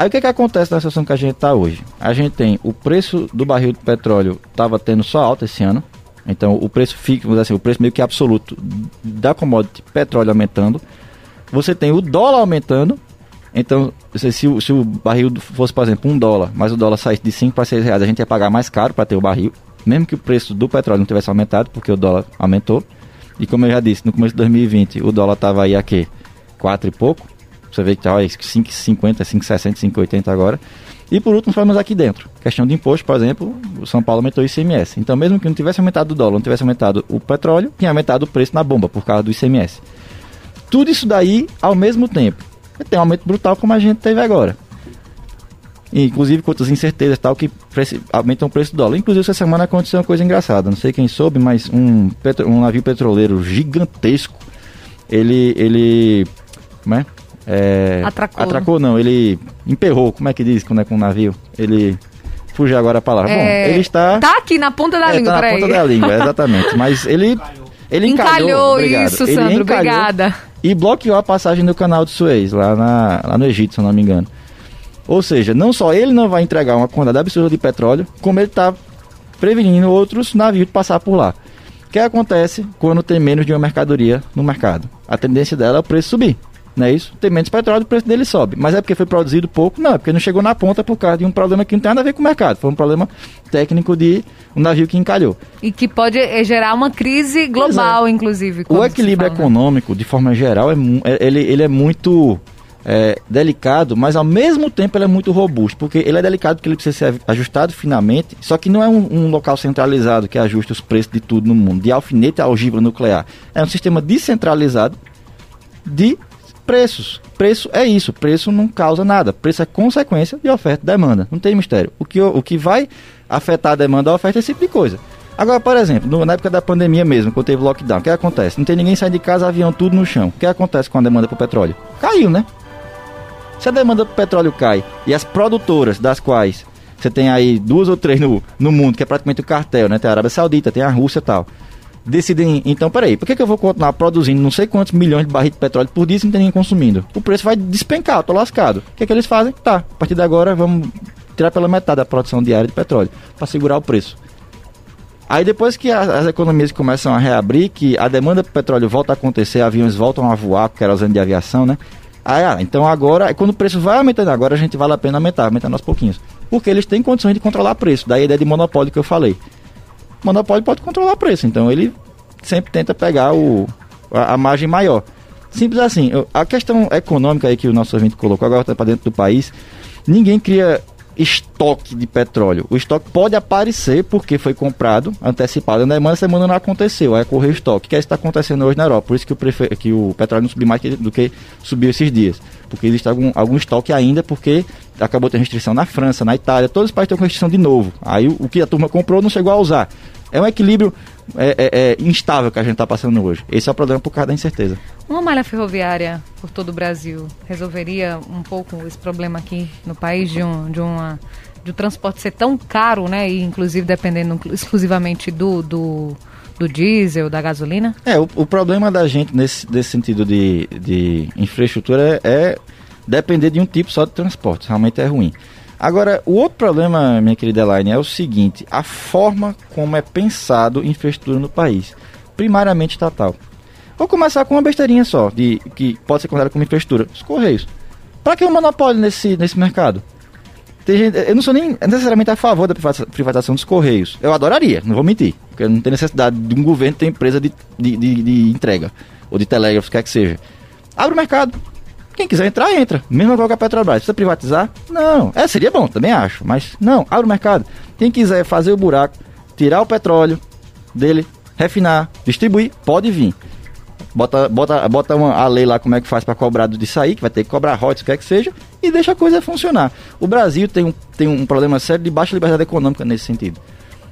Aí o que, que acontece na situação que a gente está hoje? A gente tem o preço do barril de petróleo estava tendo só alta esse ano. Então o preço dizer assim, o preço meio que absoluto da commodity petróleo aumentando. Você tem o dólar aumentando. Então, se, se, o, se o barril fosse, por exemplo, um dólar, mas o dólar saísse de 5 para 6 reais, a gente ia pagar mais caro para ter o barril. Mesmo que o preço do petróleo não tivesse aumentado, porque o dólar aumentou. E como eu já disse, no começo de 2020 o dólar estava aí a quê? 4 e pouco. Você vê que tá 5,50, 5,60, 5,80 agora. E por último, falamos aqui dentro. Questão de imposto, por exemplo, o São Paulo aumentou o ICMS. Então, mesmo que não tivesse aumentado o dólar, não tivesse aumentado o petróleo, tinha aumentado o preço na bomba por causa do ICMS. Tudo isso daí ao mesmo tempo. tem um aumento brutal como a gente teve agora. Inclusive com outras incertezas tal que aumentam o preço do dólar. Inclusive essa semana aconteceu uma coisa engraçada, não sei quem soube, mas um, um navio petroleiro gigantesco, ele, ele, como é? atracou. Atracou não, ele emperrou, como é que diz quando é com um navio? Ele fugiu agora a palavra. É, Bom, ele está Tá aqui na ponta da é, língua, tá na ponta da língua, exatamente. Mas ele ele encalhou, encalhou obrigado. isso, ele Sandro, encalhou obrigada. E bloqueou a passagem do canal de Suez, lá, na, lá no Egito, se eu não me engano. Ou seja, não só ele não vai entregar uma quantidade absurda de petróleo, como ele está prevenindo outros navios de passar por lá. O que acontece quando tem menos de uma mercadoria no mercado? A tendência dela é o preço subir. Não é isso? Tem menos petróleo, o preço dele sobe. Mas é porque foi produzido pouco? Não, é porque não chegou na ponta por causa de um problema que não tem nada a ver com o mercado. Foi um problema técnico de um navio que encalhou. E que pode eh, gerar uma crise global, é. inclusive. O equilíbrio fala, econômico, né? de forma geral, é, é, ele, ele é muito é, delicado, mas ao mesmo tempo ele é muito robusto, porque ele é delicado porque ele precisa ser ajustado finamente, só que não é um, um local centralizado que ajusta os preços de tudo no mundo, de alfinete a algibra nuclear. É um sistema descentralizado de preços. Preço é isso, preço não causa nada, preço é consequência de oferta e demanda, não tem mistério. O que, o que vai afetar a demanda ou a oferta é esse tipo de coisa. Agora, por exemplo, no, na época da pandemia mesmo, quando teve lockdown, o que acontece? Não tem ninguém saindo de casa, avião tudo no chão. O que acontece com a demanda por petróleo? Caiu, né? Se a demanda por petróleo cai e as produtoras, das quais você tem aí duas ou três no, no mundo, que é praticamente o cartel, né? Tem a Arábia Saudita, tem a Rússia e tal. Decidem, então, peraí, por que, que eu vou continuar produzindo não sei quantos milhões de barris de petróleo por dia se não tem ninguém consumindo? O preço vai despencar, eu tô lascado. O que, que eles fazem? Tá, a partir de agora vamos tirar pela metade da produção diária de petróleo para segurar o preço. Aí depois que as, as, economias começam a reabrir, que a demanda por petróleo volta a acontecer, aviões voltam a voar, usando de aviação, né? Ah, então agora, quando o preço vai aumentando, agora a gente vale a pena aumentar, aumentando aos pouquinhos. Porque eles têm condições de controlar preço. Daí a ideia de monopólio que eu falei. O monopólio pode controlar preço, então ele sempre tenta pegar o, a, a margem maior. Simples assim. A questão econômica aí que o nosso ouvinte colocou, agora está para dentro do país, ninguém cria estoque de petróleo. O estoque pode aparecer porque foi comprado antecipado. Na semana, semana não aconteceu, aí correu estoque. Que é isso que está acontecendo hoje na Europa. Por isso que o, prefe... que o petróleo não subiu mais do que subiu esses dias. Porque existe algum, algum estoque ainda, porque acabou ter restrição na França, na Itália, todos os países estão com restrição de novo. Aí o, o que a turma comprou não chegou a usar. É um equilíbrio é, é, é instável que a gente está passando hoje. Esse é o problema por causa da incerteza. Uma malha ferroviária por todo o Brasil resolveria um pouco esse problema aqui no país de, um, de uma de o transporte ser tão caro, né? E inclusive dependendo exclusivamente do, do, do diesel, da gasolina? É, o, o problema da gente nesse, nesse sentido de, de infraestrutura é, é depender de um tipo só de transporte. Realmente é ruim. Agora, o outro problema, minha querida Elaine, é o seguinte: a forma como é pensado infraestrutura no país, primariamente estatal. Vou começar com uma besteirinha só, de que pode ser considerada como infraestrutura: os Correios. Para que um monopólio nesse, nesse mercado? Gente, eu não sou nem necessariamente a favor da privatização dos Correios. Eu adoraria, não vou mentir. Porque não tem necessidade de um governo ter empresa de, de, de, de entrega, ou de telégrafos, quer que seja. Abre o mercado, quem quiser entrar, entra. Mesmo igual a Petrobras. Precisa privatizar? Não. É, seria bom, também acho. Mas não, abre o mercado. Quem quiser fazer o buraco, tirar o petróleo dele, refinar, distribuir, pode vir. Bota, bota, bota uma, a lei lá como é que faz para cobrar de sair, que vai ter que cobrar royalties, quer que seja, e deixa a coisa funcionar. O Brasil tem um, tem um problema sério de baixa liberdade econômica nesse sentido.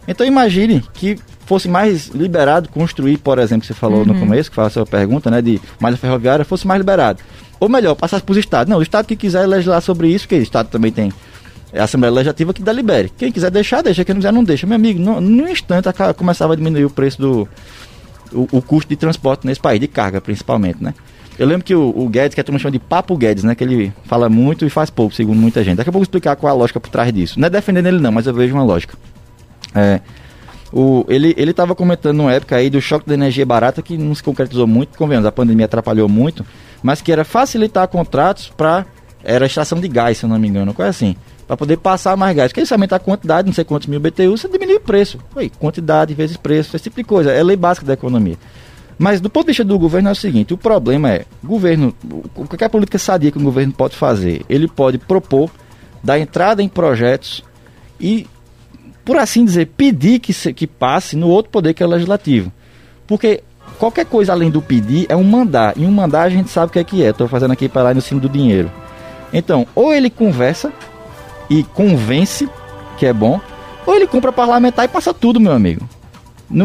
Então imagine que fosse mais liberado construir, por exemplo, que você falou uhum. no começo, que foi a sua pergunta, né, de malha ferroviária, fosse mais liberado. Ou melhor, passasse para os estados. Não, o estado que quiser legislar sobre isso, que o estado também tem a Assembleia Legislativa que delibere. Quem quiser deixar, deixa. Quem não quiser, não deixa. Meu amigo, no, no instante começava a diminuir o preço do. O, o, custo de transporte nesse país, de carga principalmente, né? Eu lembro que o, o Guedes, que a turma chama de Papo Guedes, né? Que ele fala muito e faz pouco, segundo muita gente. Daqui a pouco eu vou explicar qual é a lógica por trás disso. Não é defendendo ele não, mas eu vejo uma lógica. É, o, ele estava comentando numa época aí do choque da energia barata que não se concretizou muito, convenhamos, a pandemia atrapalhou muito mas que era facilitar contratos para era extração de gás, se eu não me engano, coisa assim, para poder passar mais gás. Porque se aumentar a quantidade, não sei quantos mil BTU, você diminui o preço. Oi, quantidade vezes preço, esse tipo de coisa. É lei básica da economia. Mas do ponto de vista do governo é o seguinte, o problema é, governo, qualquer política sadia que o governo pode fazer, ele pode propor, dar entrada em projetos e, por assim dizer, pedir que, se, que passe no outro poder que é o legislativo. Porque qualquer coisa além do pedir é um mandar. E um mandar a gente sabe o que é que é. Estou fazendo aqui para lá no cima do dinheiro. Então, ou ele conversa e convence que é bom, ou ele compra parlamentar e passa tudo, meu amigo.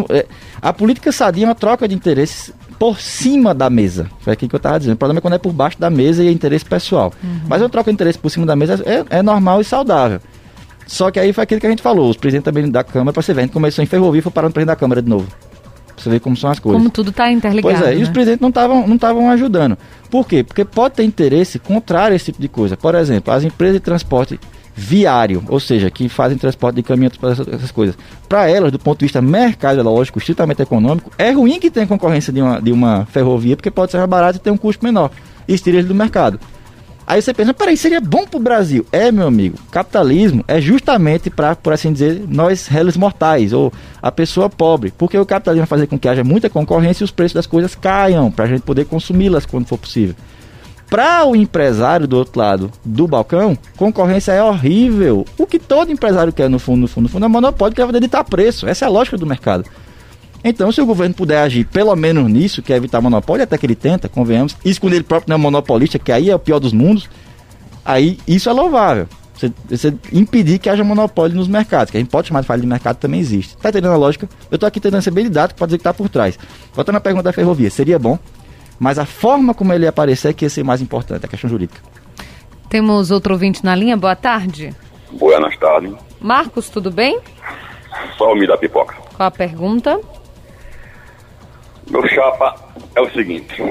É, a política sadia é uma troca de interesses por cima da mesa. Foi aqui que eu estava dizendo. O problema é quando é por baixo da mesa e é interesse pessoal. Uhum. Mas uma troca de interesse por cima da mesa é, é normal e saudável. Só que aí foi aquilo que a gente falou. Os presidentes também da Câmara, para você ver, a gente começou em ferrovia e foi parando presidente da Câmara de novo. Pra você ver como são as coisas. Como tudo está interligado. Pois é, né? e os presidentes não estavam não tavam ajudando. Por quê? Porque pode ter interesse contrário a esse tipo de coisa. Por exemplo, as empresas de transporte viário, ou seja, que fazem transporte de caminhões para essas coisas. Para elas, do ponto de vista mercadológico, estritamente econômico, é ruim que tenha concorrência de uma, de uma ferrovia, porque pode ser mais barato e ter um custo menor. E tira ele do mercado. Aí você pensa, peraí, seria bom para o Brasil? É, meu amigo, capitalismo é justamente para, por assim dizer, nós réis mortais, ou a pessoa pobre. Porque o capitalismo vai fazer com que haja muita concorrência e os preços das coisas caiam, para a gente poder consumi-las quando for possível. Para o empresário do outro lado do balcão, concorrência é horrível. O que todo empresário quer, no fundo, no fundo, no fundo, é monopólio que vai editar preço. Essa é a lógica do mercado. Então, se o governo puder agir pelo menos nisso, que é evitar monopólio, até que ele tenta, convenhamos, isso quando ele próprio não é monopolista, que aí é o pior dos mundos, aí isso é louvável. Você, você, impedir que haja monopólio nos mercados, que a gente pode chamar de falha de mercado, também existe. Tá entendendo a lógica? Eu tô aqui tentando ser bem didático para dizer que tá por trás. Voltando à pergunta da ferrovia, seria bom, mas a forma como ele ia aparecer é que ia ser mais importante, a questão jurídica. Temos outro ouvinte na linha, boa tarde. Boas tardes. Marcos, tudo bem? Só me dá pipoca. Qual a pergunta? Meu chapa é o seguinte.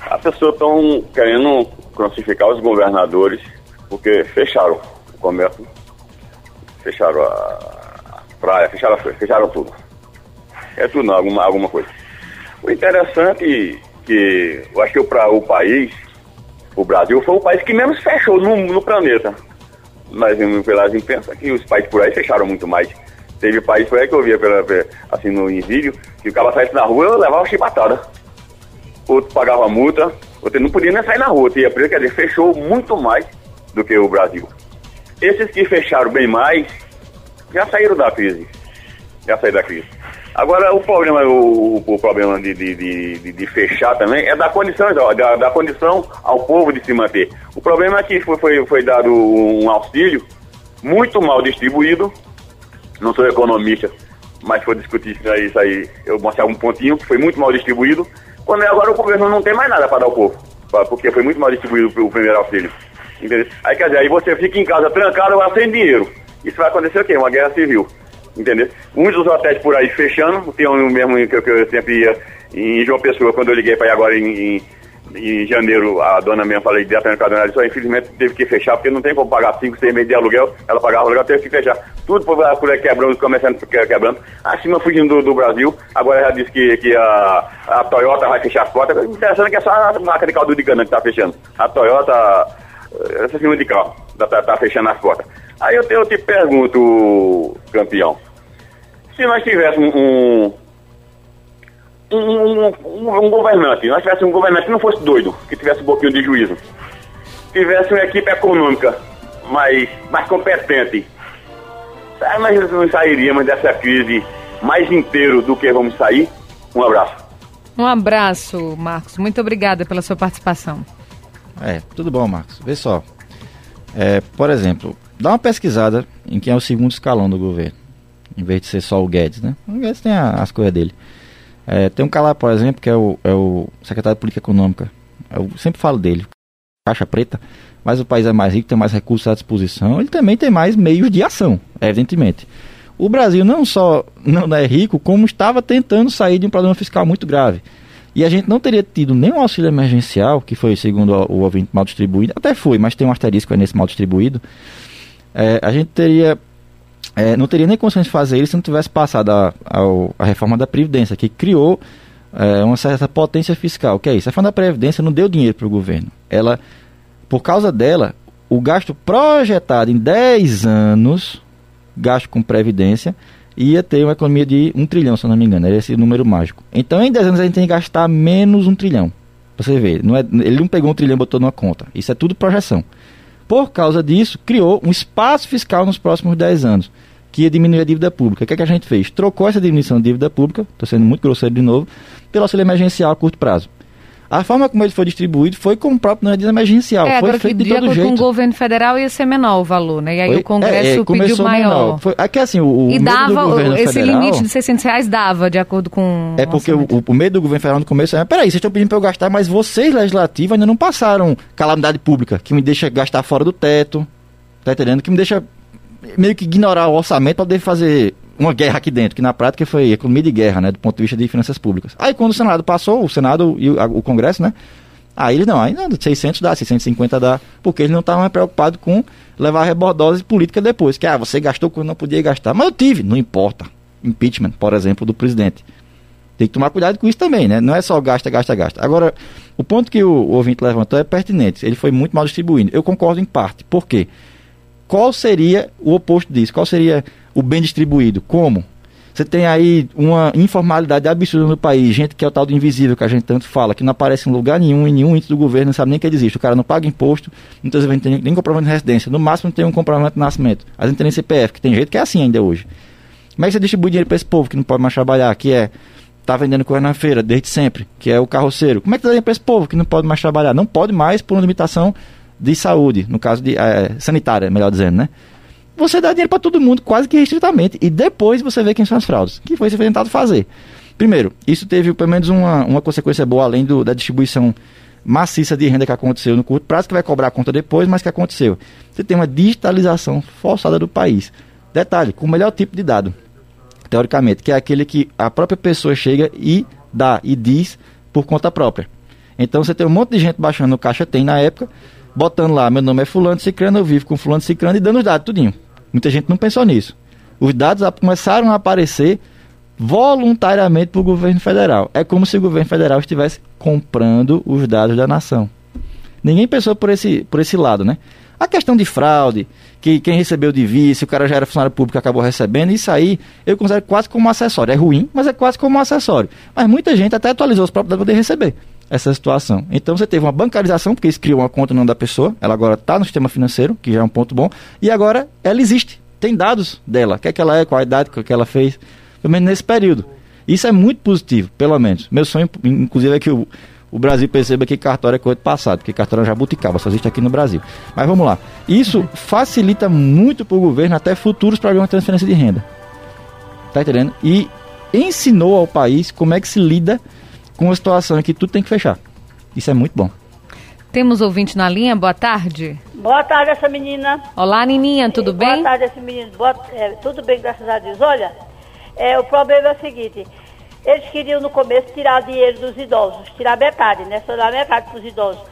As pessoas estão querendo crucificar os governadores porque fecharam o comércio, fecharam a praia, fecharam, fecharam tudo. É tudo não, alguma, alguma coisa. O interessante é que eu acho que o país, o Brasil foi o país que menos fechou no, no planeta. Mas pelas imprensa que os países por aí fecharam muito mais. Teve país por aí que eu via pela, assim no em vídeo, que o cara saísse na rua eu levava chibatada. Outro pagava multa, outro não podia nem sair na rua, tinha preso, quer dizer, fechou muito mais do que o Brasil. Esses que fecharam bem mais, já saíram da crise. Já saíram da crise. Agora, o problema, o, o problema de, de, de, de, fechar também é da condição, da, da condição ao povo de se manter. O problema é que foi, foi, foi dado um auxílio muito mal distribuído. Não sou economista, mas foi discutir isso aí, isso aí eu mostrei um pontinho que foi muito mal distribuído. Quando é agora o governo não tem mais nada para dar ao povo, porque foi muito mal distribuído o primeiro auxílio. Entendeu? Aí quer dizer, aí você fica em casa trancado, agora sem dinheiro. Isso vai acontecer o quê? Uma guerra civil entendeu? Muitos hotéis por aí fechando, tem um mesmo que eu, que eu sempre ia em João Pessoa, quando eu liguei para ir agora em, em, em, janeiro, a dona mesmo, falei diretamente com a dona, só infelizmente teve que fechar, porque não tem como pagar 5, 6 meses de aluguel, ela pagava aluguel, teve que fechar. Tudo por, aí quebrando, os comerciantes quebrando. Acima fugindo do, do, Brasil, agora já disse que, que a, a Toyota vai fechar as portas. Interessante que é só a marca de caldo de cana que está fechando. A Toyota, essa firma de carro, está tá fechando as portas. Aí eu te, eu te pergunto, campeão, se nós tivéssemos um, um, um, um, governante, nós tivéssemos um governante que não fosse doido, que tivesse um pouquinho de juízo, tivesse uma equipe econômica mais, mais competente, nós não sairíamos dessa crise mais inteiro do que vamos sair. Um abraço. Um abraço, Marcos. Muito obrigada pela sua participação. É, tudo bom, Marcos. Vê só. É, por exemplo, dá uma pesquisada em quem é o segundo escalão do governo em vez de ser só o Guedes, né? O Guedes tem a, as coisas dele. É, tem um cara por exemplo, que é o, é o secretário de Política Econômica. Eu sempre falo dele, caixa preta, mas o país é mais rico, tem mais recursos à disposição, ele também tem mais meios de ação, evidentemente. O Brasil não só não é rico, como estava tentando sair de um problema fiscal muito grave. E a gente não teria tido nenhum auxílio emergencial, que foi, segundo o ouvinte, mal distribuído, até foi, mas tem um asterisco nesse mal distribuído. É, a gente teria é, não teria nem condições de fazer isso se não tivesse passado a, a, a reforma da Previdência, que criou é, uma certa potência fiscal. O que é isso? A reforma da Previdência não deu dinheiro para o governo. Ela, por causa dela, o gasto projetado em 10 anos, gasto com Previdência, ia ter uma economia de 1 trilhão, se eu não me engano. Era esse número mágico. Então, em 10 anos, a gente tem que gastar menos 1 trilhão. Você vê, não é, ele não pegou um trilhão e botou numa conta. Isso é tudo projeção. Por causa disso, criou um espaço fiscal nos próximos 10 anos que ia diminuir a dívida pública. O que, é que a gente fez? Trocou essa diminuição de dívida pública, estou sendo muito grosseiro de novo, pelo auxílio emergencial a curto prazo. A forma como ele foi distribuído foi como o próprio é emergencial. É, foi feito de, de todo jeito. com o governo federal ia ser menor o valor, né? E aí Foi- o Congresso é, é, pediu maior. menor. Foi, aqui assim, o, o E dava, esse federal, limite de 600 reais dava, de acordo com É o porque orçamento. o, o medo do governo federal no começo é, peraí, vocês estão pedindo para eu gastar, mas vocês, legislativos, ainda não passaram calamidade pública, que me deixa gastar fora do teto, tá entendendo? Que me deixa meio que ignorar o orçamento para poder fazer uma guerra aqui dentro, que na prática foi economia de guerra, né, do ponto de vista de finanças públicas. Aí quando o Senado passou, o Senado e o, a- o Congresso, né, aí eles não, aí não, 600 dá, 650 dá, porque eles não estavam mais preocupados com levar a rebordose política depois, que ah, você gastou quando não podia gastar, mas eu tive, não importa. Impeachment, por exemplo, do presidente. Tem que tomar cuidado com isso também, né? Não é só gasta, gasta, gasta. Agora, o ponto que o, o ouvinte levantou é pertinente. Ele foi muito mal distribuindo. Eu concordo em parte. Por quê? Qual seria o oposto disso? Qual seria o bem distribuído? Como? Você tem aí uma informalidade absurda no país, gente que é o tal do invisível que a gente tanto fala, que não aparece em lugar nenhum, em nenhum índice do governo, não sabe nem que ele existe. O cara não paga imposto, muitas vezes não tem nem comprovante de residência, no máximo tem um comprovante de nascimento. Às vezes não tem nem CPF, que tem jeito que é assim ainda hoje. Como é que você distribui dinheiro para esse povo que não pode mais trabalhar, que é tá vendendo coisa na feira desde sempre, que é o carroceiro? Como é que você dá dinheiro para esse povo que não pode mais trabalhar? Não pode mais por uma limitação de saúde, no caso de eh, sanitária, melhor dizendo, né? Você dá dinheiro para todo mundo quase que restritamente e depois você vê quem são as fraudes, que foi tentado fazer. Primeiro, isso teve pelo menos uma, uma consequência boa além do, da distribuição maciça de renda que aconteceu no curto prazo, que vai cobrar a conta depois, mas que aconteceu. Você tem uma digitalização forçada do país. Detalhe, com o melhor tipo de dado, teoricamente, que é aquele que a própria pessoa chega e dá e diz por conta própria. Então você tem um monte de gente baixando no Caixa Tem na época, botando lá, meu nome é fulano Cicrano, eu vivo com fulano Cicrano e dando os dados tudinho. Muita gente não pensou nisso. Os dados começaram a aparecer voluntariamente para o governo federal. É como se o governo federal estivesse comprando os dados da nação. Ninguém pensou por esse, por esse lado, né? A questão de fraude, que quem recebeu de vice, o cara já era funcionário público acabou recebendo, isso aí eu considero quase como um acessório. É ruim, mas é quase como um acessório. Mas muita gente até atualizou os próprios dados para poder receber essa situação. Então você teve uma bancarização, porque criou uma conta no nome da pessoa, ela agora está no sistema financeiro, que já é um ponto bom, e agora ela existe. Tem dados dela, o que é que ela é, qual a idade, o que ela fez, pelo menos nesse período. Isso é muito positivo, pelo menos. Meu sonho, inclusive, é que o, o Brasil perceba que cartório é coisa do passado, porque cartório é jabuticaba, só existe aqui no Brasil. Mas vamos lá. Isso facilita muito para o governo até futuros programas de transferência de renda. Tá entendendo? E ensinou ao país como é que se lida com uma situação em que tudo tem que fechar. Isso é muito bom. Temos ouvinte na linha, boa tarde. Boa tarde, essa menina. Olá, Nininha, tudo Boa bem? tarde, esse menino. Boa- é, tudo bem, graças a Deus. Olha, é, o problema é o seguinte: eles queriam no começo tirar dinheiro dos idosos, tirar metade, né? Só dar metade para os idosos.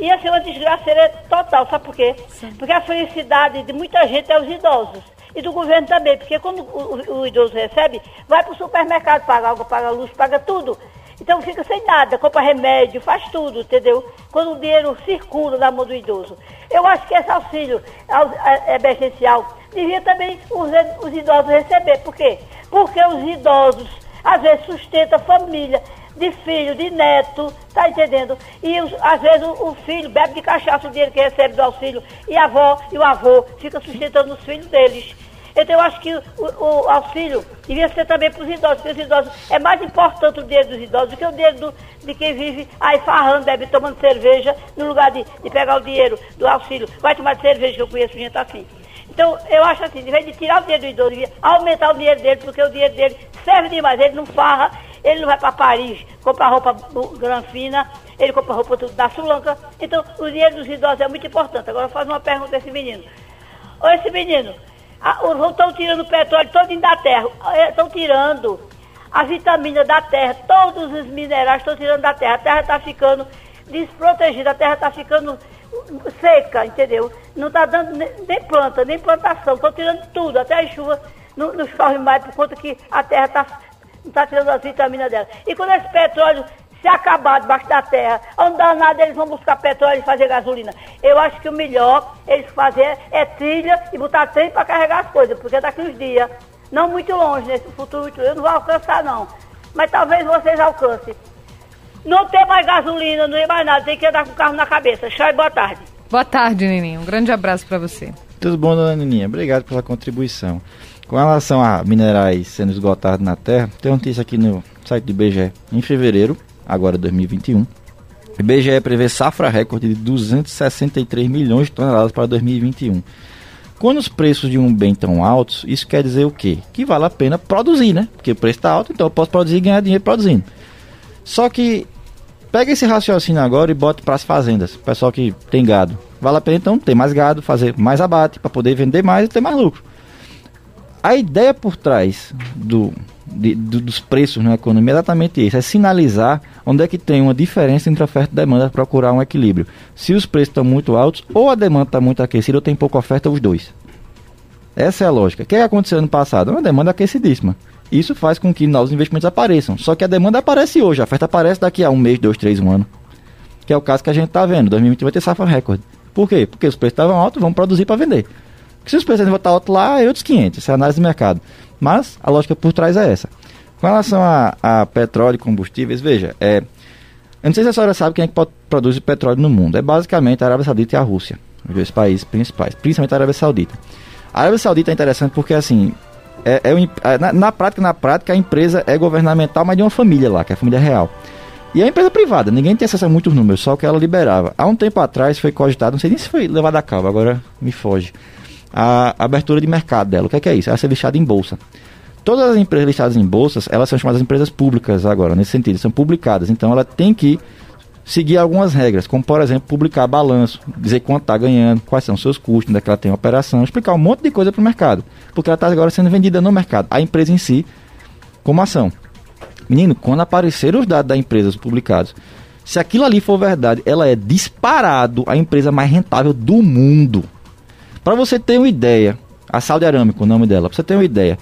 Ia ser uma desgraceira total, sabe por quê? Porque a felicidade de muita gente é os idosos. E do governo também, porque quando o, o- o idoso recebe, vai para o supermercado, paga água, paga luz, paga tudo. Então fica sem nada, compra remédio, faz tudo, entendeu? Quando o dinheiro circula na mão do idoso. Eu acho que esse auxílio au- é- emergencial devia também os, os idosos receber. Por quê? Porque os idosos, às vezes, sustentam família, de filho, de neto, tá entendendo? E os- às vezes o, o filho bebe de cachaça o dinheiro que recebe do auxílio, e a avó e o avô fica sustentando os filhos deles. Então eu acho que o, o auxílio devia ser também para os idosos, porque os idosos é mais importante o dinheiro dos idosos do que o dinheiro do- de quem vive aí farrando, bebe, tomando cerveja, no lugar de, de pegar o dinheiro do auxílio, vai tomar cerveja, que eu conheço gente assim. Então, eu acho assim, de vez de tirar o dinheiro do idoso, devia aumentar o dinheiro dele, porque o dinheiro dele serve demais. Ele não farra, ele não vai para Paris comprar roupa granfina, ele compra roupa tudo da Sulanca. Então, o dinheiro dos idosos é muito importante. Agora, faz uma pergunta a esse menino. Ô, esse menino, estão tirando o petróleo todinho da terra, estão tirando a vitamina da terra, todos os minerais estão tirando da terra. A terra está ficando desprotegida, a terra está ficando seca, entendeu? Não está dando ne- nem planta, nem plantação, estão tirando tudo, até as chuvas não, não chove mais por conta que a terra tá, está tirando as vitaminas dela. E quando esse petróleo se acabar debaixo da terra, onde dá nada, eles vão buscar petróleo e fazer gasolina. Eu acho que o melhor eles fazer é trilha e botar trem para carregar as coisas, porque daqui uns dias, não muito longe, nesse futuro eu não vou alcançar não. Mas talvez vocês alcancem. Não tem mais gasolina, não tem mais nada, tem que andar com o carro na cabeça. Tchau e boa tarde. Boa tarde, Nininha. Um grande abraço para você. Tudo bom, dona Nininha? Obrigado pela contribuição. Com relação a minerais sendo esgotados na Terra, tem uma notícia aqui no site do IBGE. Em fevereiro, agora 2021, o IBGE prevê safra recorde de 263 milhões de toneladas para 2021. Quando os preços de um bem tão altos, isso quer dizer o quê? Que vale a pena produzir, né? Porque o preço está alto, então eu posso produzir e ganhar dinheiro produzindo. Só que pega esse raciocínio agora e bota para as fazendas, pessoal que tem gado. Vale a pena então ter mais gado, fazer mais abate para poder vender mais e ter mais lucro. A ideia por trás do, de, do, dos preços na economia é exatamente isso: é sinalizar onde é que tem uma diferença entre oferta e demanda, procurar um equilíbrio. Se os preços estão muito altos, ou a demanda está muito aquecida, ou tem pouca oferta, os dois. Essa é a lógica. O que aconteceu ano passado? Uma demanda aquecidíssima. Isso faz com que novos investimentos apareçam. Só que a demanda aparece hoje, a oferta aparece daqui a um mês, dois, três, um ano. Que é o caso que a gente está vendo. 2020 vai ter safra recorde. Por quê? Porque os preços estavam altos, vamos produzir para vender. Se os preços estar altos lá, é outros 500. Essa é análise do mercado. Mas a lógica por trás é essa. Com relação a, a petróleo e combustíveis, veja, é, eu não sei se a senhora sabe quem é que pode, produzir petróleo no mundo. É basicamente a Arábia Saudita e a Rússia, os dois países principais, principalmente a Arábia Saudita. A Arábia Saudita é interessante porque, assim, é, é, é na, na, prática, na prática, a empresa é governamental, mas de uma família lá, que é a família real. E é empresa privada, ninguém tem acesso a muitos números, só que ela liberava. Há um tempo atrás foi cogitado, não sei nem se foi levado a cabo, agora me foge a abertura de mercado dela. O que é, que é isso? Ela ser listada em bolsa. Todas as empresas listadas em bolsas, elas são chamadas empresas públicas agora, nesse sentido, são publicadas. Então ela tem que seguir algumas regras, como por exemplo, publicar balanço, dizer quanto está ganhando, quais são seus custos, onde é que ela tem operação, explicar um monte de coisa para o mercado. Porque ela está agora sendo vendida no mercado, a empresa em si, como ação. Menino, quando apareceram os dados da empresa publicados, se aquilo ali for verdade, ela é disparado a empresa mais rentável do mundo. Para você ter uma ideia, a Saudi Aramco, o nome dela, para você ter uma ideia,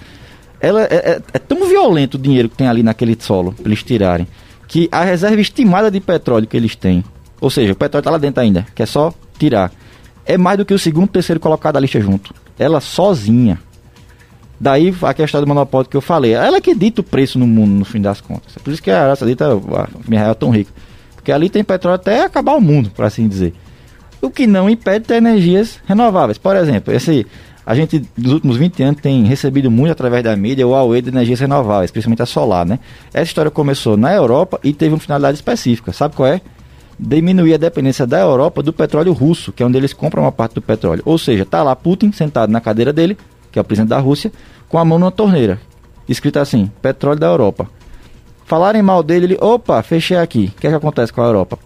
ela é, é, é, tão violento o dinheiro que tem ali naquele solo, para eles tirarem, que a reserva estimada de petróleo que eles têm, ou seja, o petróleo está lá dentro ainda, que é só tirar, é mais do que o segundo, terceiro colocado da lista junto. Ela sozinha. Daí a questão do monopólio que eu falei. Ela que dita o preço no mundo, no fim das contas. É por isso que a Arábia Saudita, a minha real é tão rica. Porque ali tem petróleo até acabar o mundo, por assim dizer o que não impede ter energias renováveis. Por exemplo, esse, a gente, nos últimos 20 anos, tem recebido muito através da mídia o AUE de energias renováveis, principalmente a solar, né? Essa história começou na Europa e teve uma finalidade específica. Sabe qual é? Diminuir a dependência da Europa do petróleo russo, que é onde eles compram uma parte do petróleo. Ou seja, tá lá Putin sentado na cadeira dele, que é o presidente da Rússia, com a mão numa torneira, escrito assim: petróleo da Europa. Falarem mal dele, ele, opa, fechei aqui. O que é que acontece com a Europa?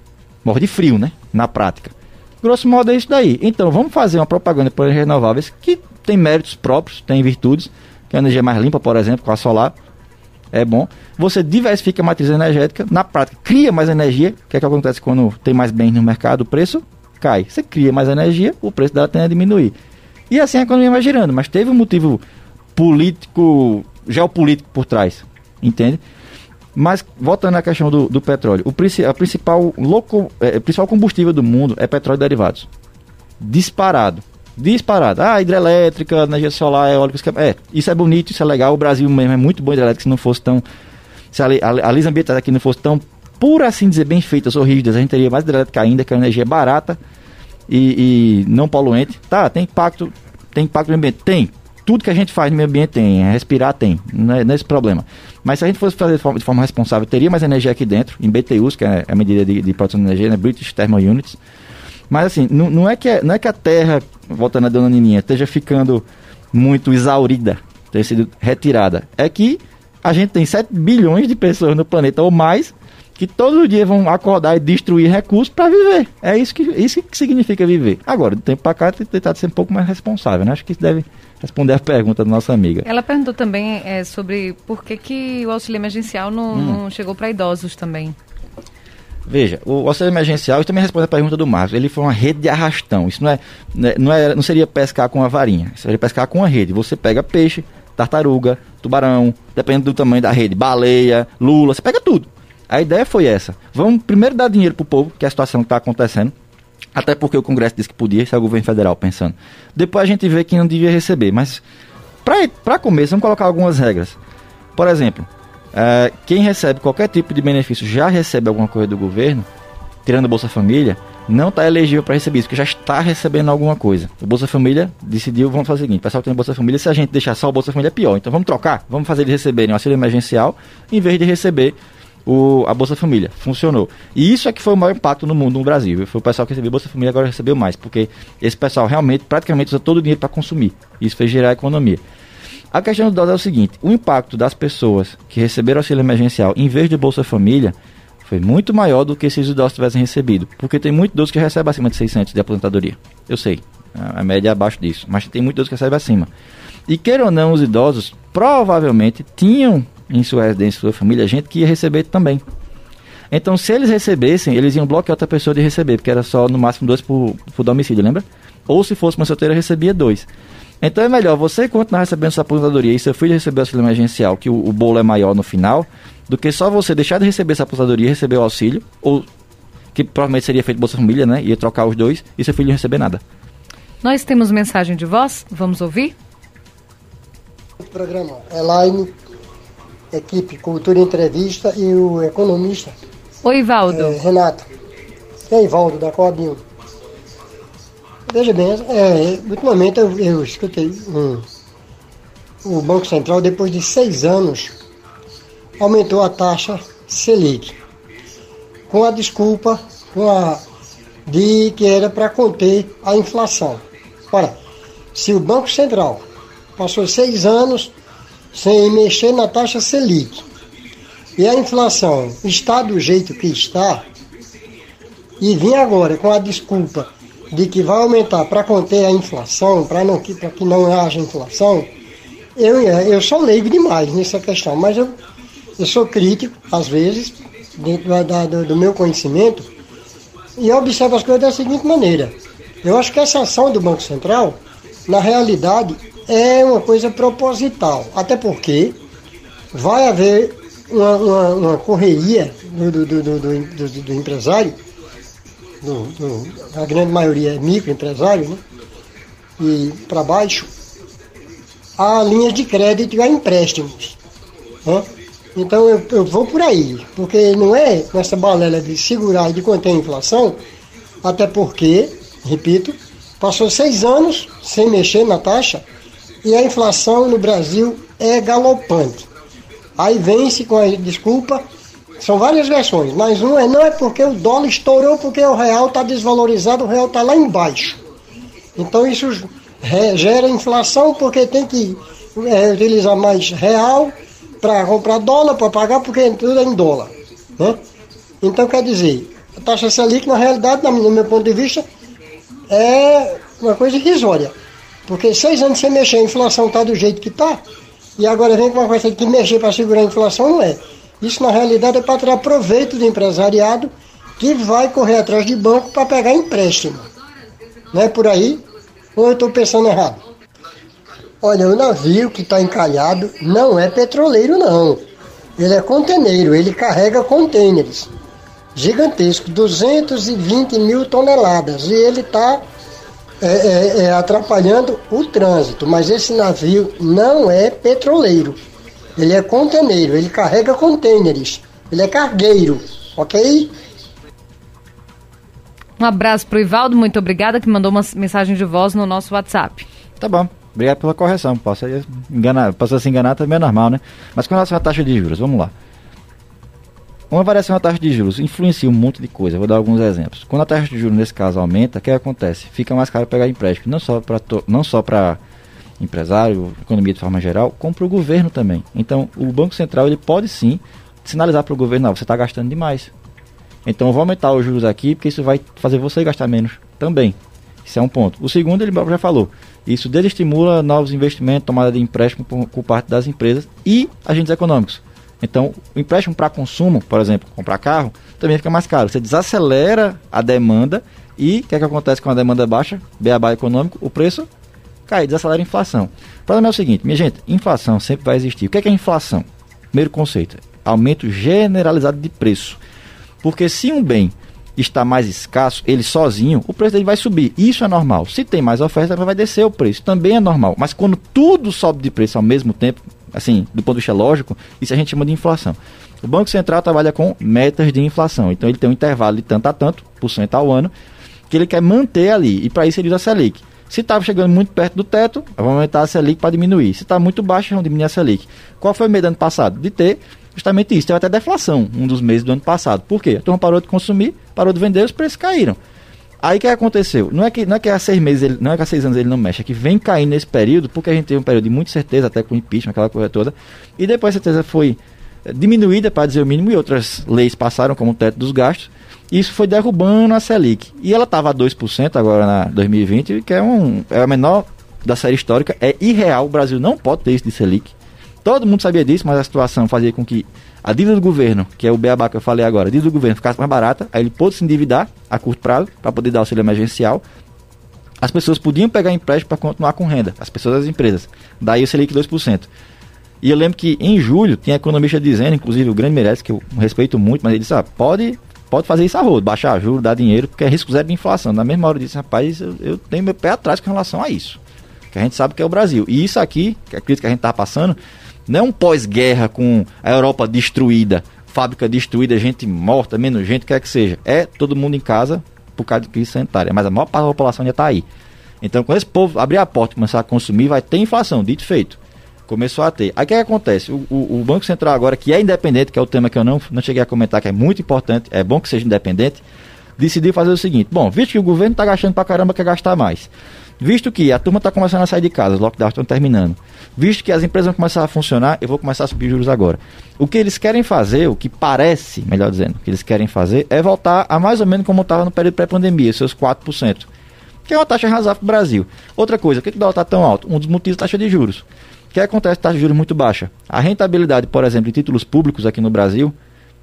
Morre de frio, né? Na prática. Grosso modo é isso daí. Então, vamos fazer uma propaganda por energias renováveis que tem méritos próprios, tem virtudes, que a energia mais limpa, por exemplo, com a solar, é bom. Você diversifica a matriz energética, na prática, cria mais energia. O que é que acontece quando tem mais bens no mercado? O preço cai. Você cria mais energia, o preço dela tende a diminuir. E assim a economia vai girando. Mas teve um motivo político, geopolítico por trás, entende? Mas, voltando à questão do, do petróleo, o, a principal, loco, é, principal combustível do mundo é petróleo derivados. Disparado. Disparado. Ah, hidrelétrica, energia solar, eólica. É, isso é bonito, isso é legal. O Brasil mesmo é muito bom hidrelétrica se não fosse tão. Se a, a, a lei ambiental aqui não fosse tão, por assim dizer, bem feitas ou rígidas, a gente teria mais hidrelétrica ainda, que é uma energia barata e, e não poluente. Tá, tem impacto, tem impacto no ambiente? Tem tudo que a gente faz no meio ambiente tem, é respirar tem, não é, não é esse problema. Mas se a gente fosse fazer de forma, de forma, responsável, teria mais energia aqui dentro, em BTUs, que é a medida de, de produção de energia, né, British Thermal Units. Mas assim, não, não, é que, é, não é que a Terra, voltando a dona Nininha, esteja ficando muito exaurida, ter sido retirada. É que a gente tem 7 bilhões de pessoas no planeta ou mais que todos os dias vão acordar e destruir recursos para viver. É isso que, isso que significa viver. Agora, do tempo para cá, tem tentado ser um pouco mais responsável, né? Acho que isso deve responder a pergunta da nossa amiga. Ela perguntou também é, sobre por que, que o auxílio emergencial não, hum. não chegou para idosos também. Veja, o auxílio emergencial, isso também responde a pergunta do Marcos, ele foi uma rede de arrastão. Isso não é, não é, não seria pescar com uma varinha, seria pescar com uma rede. Você pega peixe, tartaruga, tubarão, dependendo do tamanho da rede, baleia, lula, você pega tudo. A ideia foi essa. Vamos primeiro dar dinheiro pro povo, que é a situação que está acontecendo. Até porque o Congresso disse que podia, esse é o governo federal pensando. Depois a gente vê que não devia receber. Mas, para começo, vamos colocar algumas regras. Por exemplo, é, quem recebe qualquer tipo de benefício já recebe alguma coisa do governo, tirando a Bolsa Família, não está elegível para receber isso, porque já está recebendo alguma coisa. O Bolsa Família decidiu, vamos fazer o seguinte, o pessoal tem Bolsa Família, se a gente deixar só o Bolsa Família é pior, então vamos trocar, vamos fazer eles receberem o auxílio emergencial, em vez de receber o, a Bolsa Família. Funcionou. E isso é que foi o maior impacto no mundo, no Brasil. Foi o pessoal que recebeu Bolsa Família agora recebeu mais, porque esse pessoal realmente praticamente usa todo o dinheiro para consumir. Isso fez gerar a economia. A questão do dólar é o seguinte: o impacto das pessoas que receberam auxílio emergencial em vez de Bolsa Família foi muito maior do que se os idosos tivessem recebido. Porque tem muito idosos que recebem acima de 600 de aposentadoria. Eu sei, a média é abaixo disso. Mas tem muito idosos que recebem acima. E queira ou não, os idosos provavelmente tinham em sua residência, sua família, gente que ia receber também. Então, se eles recebessem, eles iam bloquear outra pessoa de receber, porque era só no máximo dois por, por domicílio, lembra? Ou se fosse uma solteira, recebia dois. Então é melhor você continuar recebendo sua aposentadoria e seu filho receber o auxílio emergencial, que o, o bolo é maior no final, do que só você deixar de receber essa aposentadoria e receber o auxílio, ou que provavelmente seria feito Bolsa Família, né? Ia trocar os dois e seu filho não receber nada. Nós temos mensagem de voz, vamos ouvir? O programa Elaine, equipe Cultura Entrevista e o economista. Oi, Valdo. É, Renato. E aí, Valdo, da Coabinho. Veja bem, é, ultimamente eu, eu escutei um, o Banco Central, depois de seis anos, aumentou a taxa Selic, com a desculpa com a, de que era para conter a inflação. Ora, se o Banco Central passou seis anos sem mexer na taxa Selic. E a inflação está do jeito que está, e vir agora com a desculpa de que vai aumentar para conter a inflação, para não, que, que não haja inflação, eu, eu sou leigo demais nessa questão, mas eu eu sou crítico, às vezes, dentro da, do, do meu conhecimento, e observo as coisas da seguinte maneira. Eu acho que essa ação do Banco Central, na realidade, é uma coisa proposital. Até porque vai haver uma, uma, uma correria do, do, do, do, do empresário, a grande maioria é microempresário, né? e para baixo, a linhas de crédito e a empréstimos. Né? Então eu, eu vou por aí, porque não é nessa balela de segurar e de conter a inflação, até porque, repito, passou seis anos sem mexer na taxa e a inflação no Brasil é galopante. Aí vem-se com a desculpa, são várias versões, mas uma é não é porque o dólar estourou porque o real está desvalorizado, o real está lá embaixo. Então isso gera inflação porque tem que é, utilizar mais real para comprar dólar, para pagar, porque tudo é em dólar. Né? Então, quer dizer, a taxa Selic, na realidade, no meu ponto de vista, é uma coisa irrisória. Porque seis anos sem mexer, a inflação está do jeito que está, e agora vem com uma coisa que mexer para segurar a inflação, não é. Isso, na realidade, é para tirar proveito do empresariado que vai correr atrás de banco para pegar empréstimo. Não é por aí? Ou eu estou pensando errado? Olha, o navio que está encalhado não é petroleiro, não. Ele é conteneiro, ele carrega contêineres gigantescos, 220 mil toneladas, e ele está é, é, é, atrapalhando o trânsito. Mas esse navio não é petroleiro, ele é conteneiro, ele carrega contêineres, ele é cargueiro, ok? Um abraço para o Ivaldo, muito obrigada, que mandou uma mensagem de voz no nosso WhatsApp. Tá bom. Obrigado pela correção. Posso enganar, posso se enganar também é normal, né? Mas com relação à taxa de juros, vamos lá. Uma variação na taxa de juros influencia um monte de coisa. Vou dar alguns exemplos. Quando a taxa de juros nesse caso aumenta, o que acontece? Fica mais caro pegar empréstimo, não só para não só para empresário, economia de forma geral, como para o governo também. Então, o Banco Central ele pode sim sinalizar para o governo, não, você está gastando demais. Então, eu vou aumentar os juros aqui, porque isso vai fazer você gastar menos também. Isso é um ponto. O segundo, ele já falou, isso desestimula novos investimentos, tomada de empréstimo por, por parte das empresas e agentes econômicos. Então, o empréstimo para consumo, por exemplo, comprar carro, também fica mais caro. Você desacelera a demanda e o que, é que acontece com a demanda baixa, beabá econômico, o preço cai, desacelera a inflação. O problema é o seguinte, minha gente, inflação sempre vai existir. O que é, que é inflação? Primeiro conceito, aumento generalizado de preço. Porque se um bem está mais escasso, ele sozinho, o preço dele vai subir. Isso é normal. Se tem mais oferta, vai descer o preço. Também é normal. Mas quando tudo sobe de preço ao mesmo tempo, assim, do ponto de vista lógico, isso a gente chama de inflação. O Banco Central trabalha com metas de inflação. Então ele tem um intervalo de tanto a tanto por cento ao ano. que ele quer manter ali, e para isso ele usa a Selic. Se estava chegando muito perto do teto, vamos aumentar a Selic para diminuir. Se está muito baixo, vamos diminuir a Selic. Qual foi o medo do ano passado? De ter justamente isso. Teve até deflação um dos meses do ano passado. Por quê? A turma parou de consumir, parou de vender, os preços caíram. Aí o que aconteceu? Não é que, não é que há seis meses, ele, não é que há seis anos ele não mexe, é que vem caindo nesse período, porque a gente teve um período de muita certeza, até com impeachment, aquela coisa toda, e depois a certeza foi eh, diminuída, para dizer o mínimo, e outras leis passaram, como o teto dos gastos, isso foi derrubando a Selic. E ela estava a 2% agora na 2020, que é, um, é a menor da série histórica. É irreal, o Brasil não pode ter isso de Selic. Todo mundo sabia disso, mas a situação fazia com que a dívida do governo, que é o beabá que eu falei agora, a dívida do governo ficasse mais barata, aí ele pôde se endividar a curto prazo para poder dar auxílio emergencial. As pessoas podiam pegar empréstimo para continuar com renda, as pessoas das empresas. Daí o Selic 2%. E eu lembro que em julho tinha economista dizendo, inclusive o grande merece, que eu respeito muito, mas ele disse: ah, pode pode fazer isso a rodo, baixar juros, dar dinheiro, porque é risco zero de inflação. Na mesma hora eu disse, rapaz, eu, eu, tenho meu pé atrás com relação a isso. Que a gente sabe que é o Brasil. E isso aqui, que é a crise que a gente está passando, não é um pós-guerra com a Europa destruída, fábrica destruída, gente morta, menos gente, quer que seja. É todo mundo em casa por causa de crise sanitária. Mas a maior parte da população já está aí. Então, quando esse povo abrir a porta e começar a consumir, vai ter inflação, dito feito. Começou a ter. Aí o que, acontece? O, o, o, Banco Central agora, que é independente, que é o tema que eu não, não cheguei a comentar, que é muito importante, é bom que seja independente, decidiu fazer o seguinte: bom, visto que o governo está gastando pra caramba, quer gastar mais. Visto que a turma está começando a sair de casa, os lockdowns estão terminando. Visto que as empresas vão começar a funcionar, eu vou começar a subir juros agora. O que eles querem fazer, o que parece, melhor dizendo, o que eles querem fazer é voltar a mais ou menos como estava no período pré-pandemia, seus 4%. Que é uma taxa razoável para o Brasil. Outra coisa, por que, que o dólar está tão alto? Um dos motivos é a taxa de juros. O que acontece com taxa de juros muito baixa? A rentabilidade, por exemplo, de títulos públicos aqui no Brasil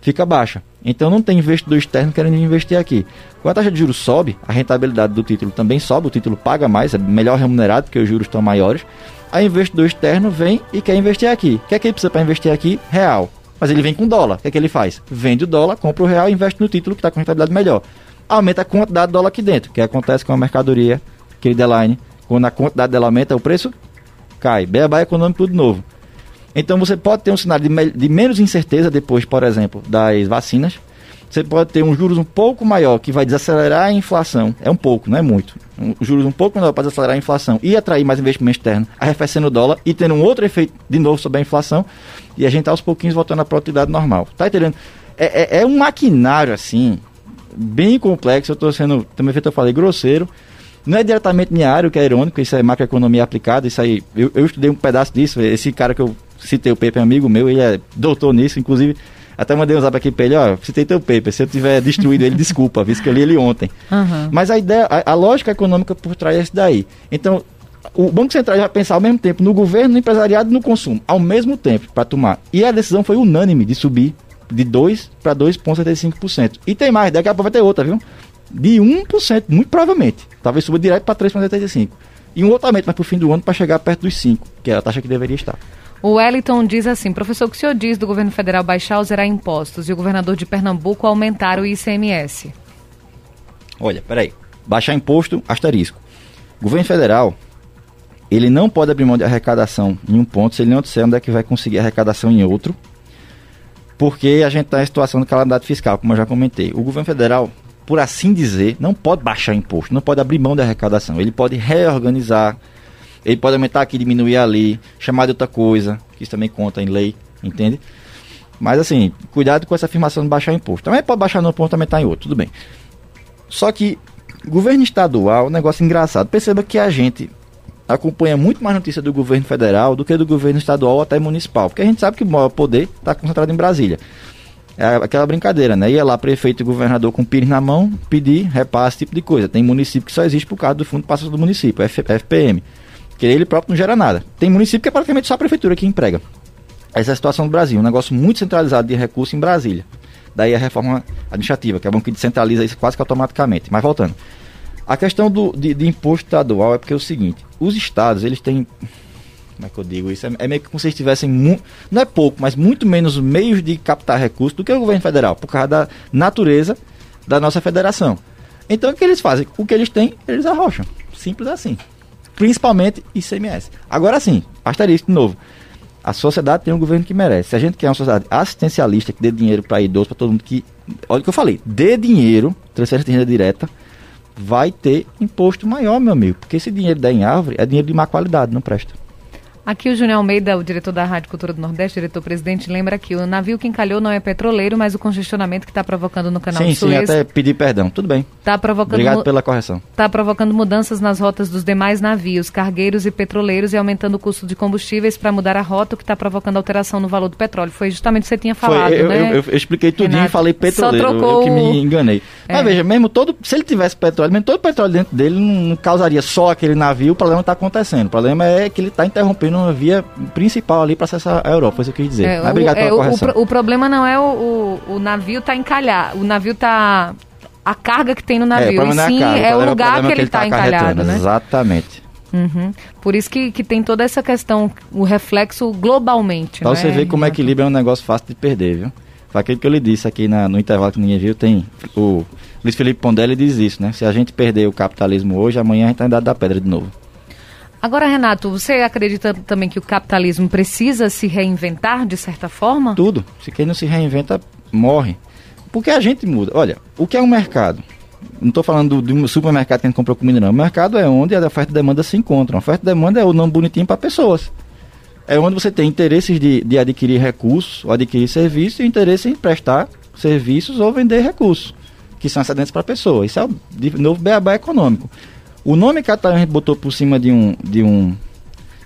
fica baixa. Então não tem investidor externo querendo investir aqui. Quando a taxa de juros sobe, a rentabilidade do título também sobe, o título paga mais, é melhor remunerado porque os juros estão maiores. Aí investidor externo vem e quer investir aqui. O que é que ele precisa para investir aqui? Real. Mas ele vem com dólar. O que é que ele faz? Vende o dólar, compra o real e investe no título que está com rentabilidade melhor. Aumenta a quantidade de dólar aqui dentro, que acontece com a mercadoria, aquele deadline. Quando a quantidade dela aumenta, o preço cai. Beabá econômico tudo novo. Então você pode ter um cenário de, de, menos incerteza depois, por exemplo, das vacinas. Você pode ter um juros um pouco maior que vai desacelerar a inflação. É um pouco, não é muito. Um juros um pouco menor para desacelerar a inflação e atrair mais investimento externo, arrefecendo o dólar e tendo um outro efeito de novo sobre a inflação. E a gente aos pouquinhos voltando à produtividade normal. Tá entendendo? É, é, é um maquinário assim, bem complexo. Eu estou sendo, também feito eu falei, grosseiro não é diretamente minha área, o que é irônico, isso é macroeconomia aplicada, isso aí, eu, eu estudei um pedaço disso, esse cara que eu citei, o Pepe, é amigo meu, ele é doutor nisso, inclusive, até mandei um zap aqui pra ele, ó, citei teu paper, se eu tiver destruído ele, desculpa, visto que eu li ele ontem. Uhum. Mas a ideia, a, a, lógica econômica por trás é esse daí. Então, o Banco Central vai pensar ao mesmo tempo no governo, no empresariado e no consumo, ao mesmo tempo, para tomar. E a decisão foi unânime de subir de 2 para 2,75%. E tem mais, daqui a pouco vai ter outra, viu? De 1%, muito provavelmente. Talvez suba direto para 3,75%. E um outro aumento mas para o fim do ano para chegar perto dos 5%, que é a taxa que deveria estar. O Wellington diz assim, professor, o que o senhor diz do governo federal baixar ou zerar impostos e o governador de Pernambuco aumentar o ICMS? Olha, peraí. Baixar imposto, asterisco. O governo federal, ele não pode abrir mão de arrecadação em um ponto se ele não disser onde é que vai conseguir arrecadação em outro, porque a gente está em situação de calamidade fiscal, como eu já comentei. O governo federal por assim dizer, não pode baixar imposto, não pode abrir mão da arrecadação. Ele pode reorganizar, ele pode aumentar aqui, diminuir ali, chamar de outra coisa, que isso também conta em lei, entende? Mas assim, cuidado com essa afirmação de baixar imposto. Também pode baixar num ponto, aumentar em outro, tudo bem. Só que governo estadual, um negócio engraçado. Perceba que a gente acompanha muito mais notícia do governo federal do que do governo estadual ou até municipal, porque a gente sabe que o maior poder está concentrado em Brasília. É aquela brincadeira, né? Ia lá prefeito e governador com pires na mão, pedir repasse, tipo de coisa. Tem município que só existe por causa do fundo passa do município, F, FPM. Que ele próprio não gera nada. Tem município que é praticamente só a prefeitura que emprega. Essa é a situação do Brasil, um negócio muito centralizado de recursos em Brasília. Daí a reforma administrativa, que é bom que descentraliza isso quase que automaticamente. Mas voltando. A questão do, de, de imposto estadual é porque é o seguinte, os estados, eles têm como é que eu digo isso? É, é meio que como se eles tivessem, não é pouco, mas muito menos meios de captar recursos do que o governo federal, por causa da natureza da nossa federação. Então o que eles fazem? O que eles têm, eles arrocham. Simples assim. Principalmente ICMS. Agora sim, asterisco de novo. A sociedade tem um governo que merece. Se a gente quer uma sociedade assistencialista, que dê dinheiro para idosos, para todo mundo que. Olha o que eu falei, dê dinheiro, transferência de renda direta, vai ter imposto maior, meu amigo. Porque esse dinheiro da em árvore é dinheiro de má qualidade, não presta. Aqui o Júnior Almeida, o diretor da Rádio Cultura do Nordeste, diretor-presidente, lembra que o navio que encalhou não é petroleiro, mas o congestionamento que está provocando no canal sim, Suez... Sim, sim, até pedir perdão. Tudo bem. Tá provocando Obrigado pela correção. Está provocando mudanças nas rotas dos demais navios, cargueiros e petroleiros e aumentando o custo de combustíveis para mudar a rota, o que está provocando alteração no valor do petróleo. Foi justamente o que você tinha falado, Foi, eu, né? Eu, eu, eu expliquei tudinho e falei petroleiro, Só trocou... eu que me enganei. É. Mas veja, mesmo todo, se ele tivesse petróleo, mesmo todo o petróleo dentro dele não causaria só aquele navio, o problema está acontecendo. O problema é que ele está interrompendo uma via principal ali para acessar a Europa, foi isso que eu quis dizer. É, Mas obrigado o, pela é, correção. O, o, problema não é o, o, o navio tá encalhado, o navio tá a carga que tem no navio, é, e sim é, é o lugar que, que ele está tá encalhado, né? Exatamente. Uhum. Por isso que, que tem toda essa questão, o reflexo globalmente. Pra né? você ver como é equilíbrio é um negócio fácil de perder, viu? Foi aquilo que eu lhe disse aqui na, no intervalo que ninguém viu, tem o Luiz Felipe Pondelli diz isso, né? Se a gente perder o capitalismo hoje, amanhã a gente tá andando da pedra de novo. Agora, Renato, você acredita também que o capitalismo precisa se reinventar de certa forma? Tudo. Se quem não se reinventa, morre. Porque a gente muda. Olha, o que é um mercado? Não estou falando de um supermercado que a gente comprou comida, não. O mercado é onde a oferta e demanda se encontram. A oferta e demanda é o nome bonitinho para pessoas. É onde você tem interesses de, de adquirir recursos, ou adquirir serviços, e interesse em prestar serviços ou vender recursos, que são excedentes para a pessoa. Isso é o novo beabá econômico. O nome que a gente botou por cima de um de um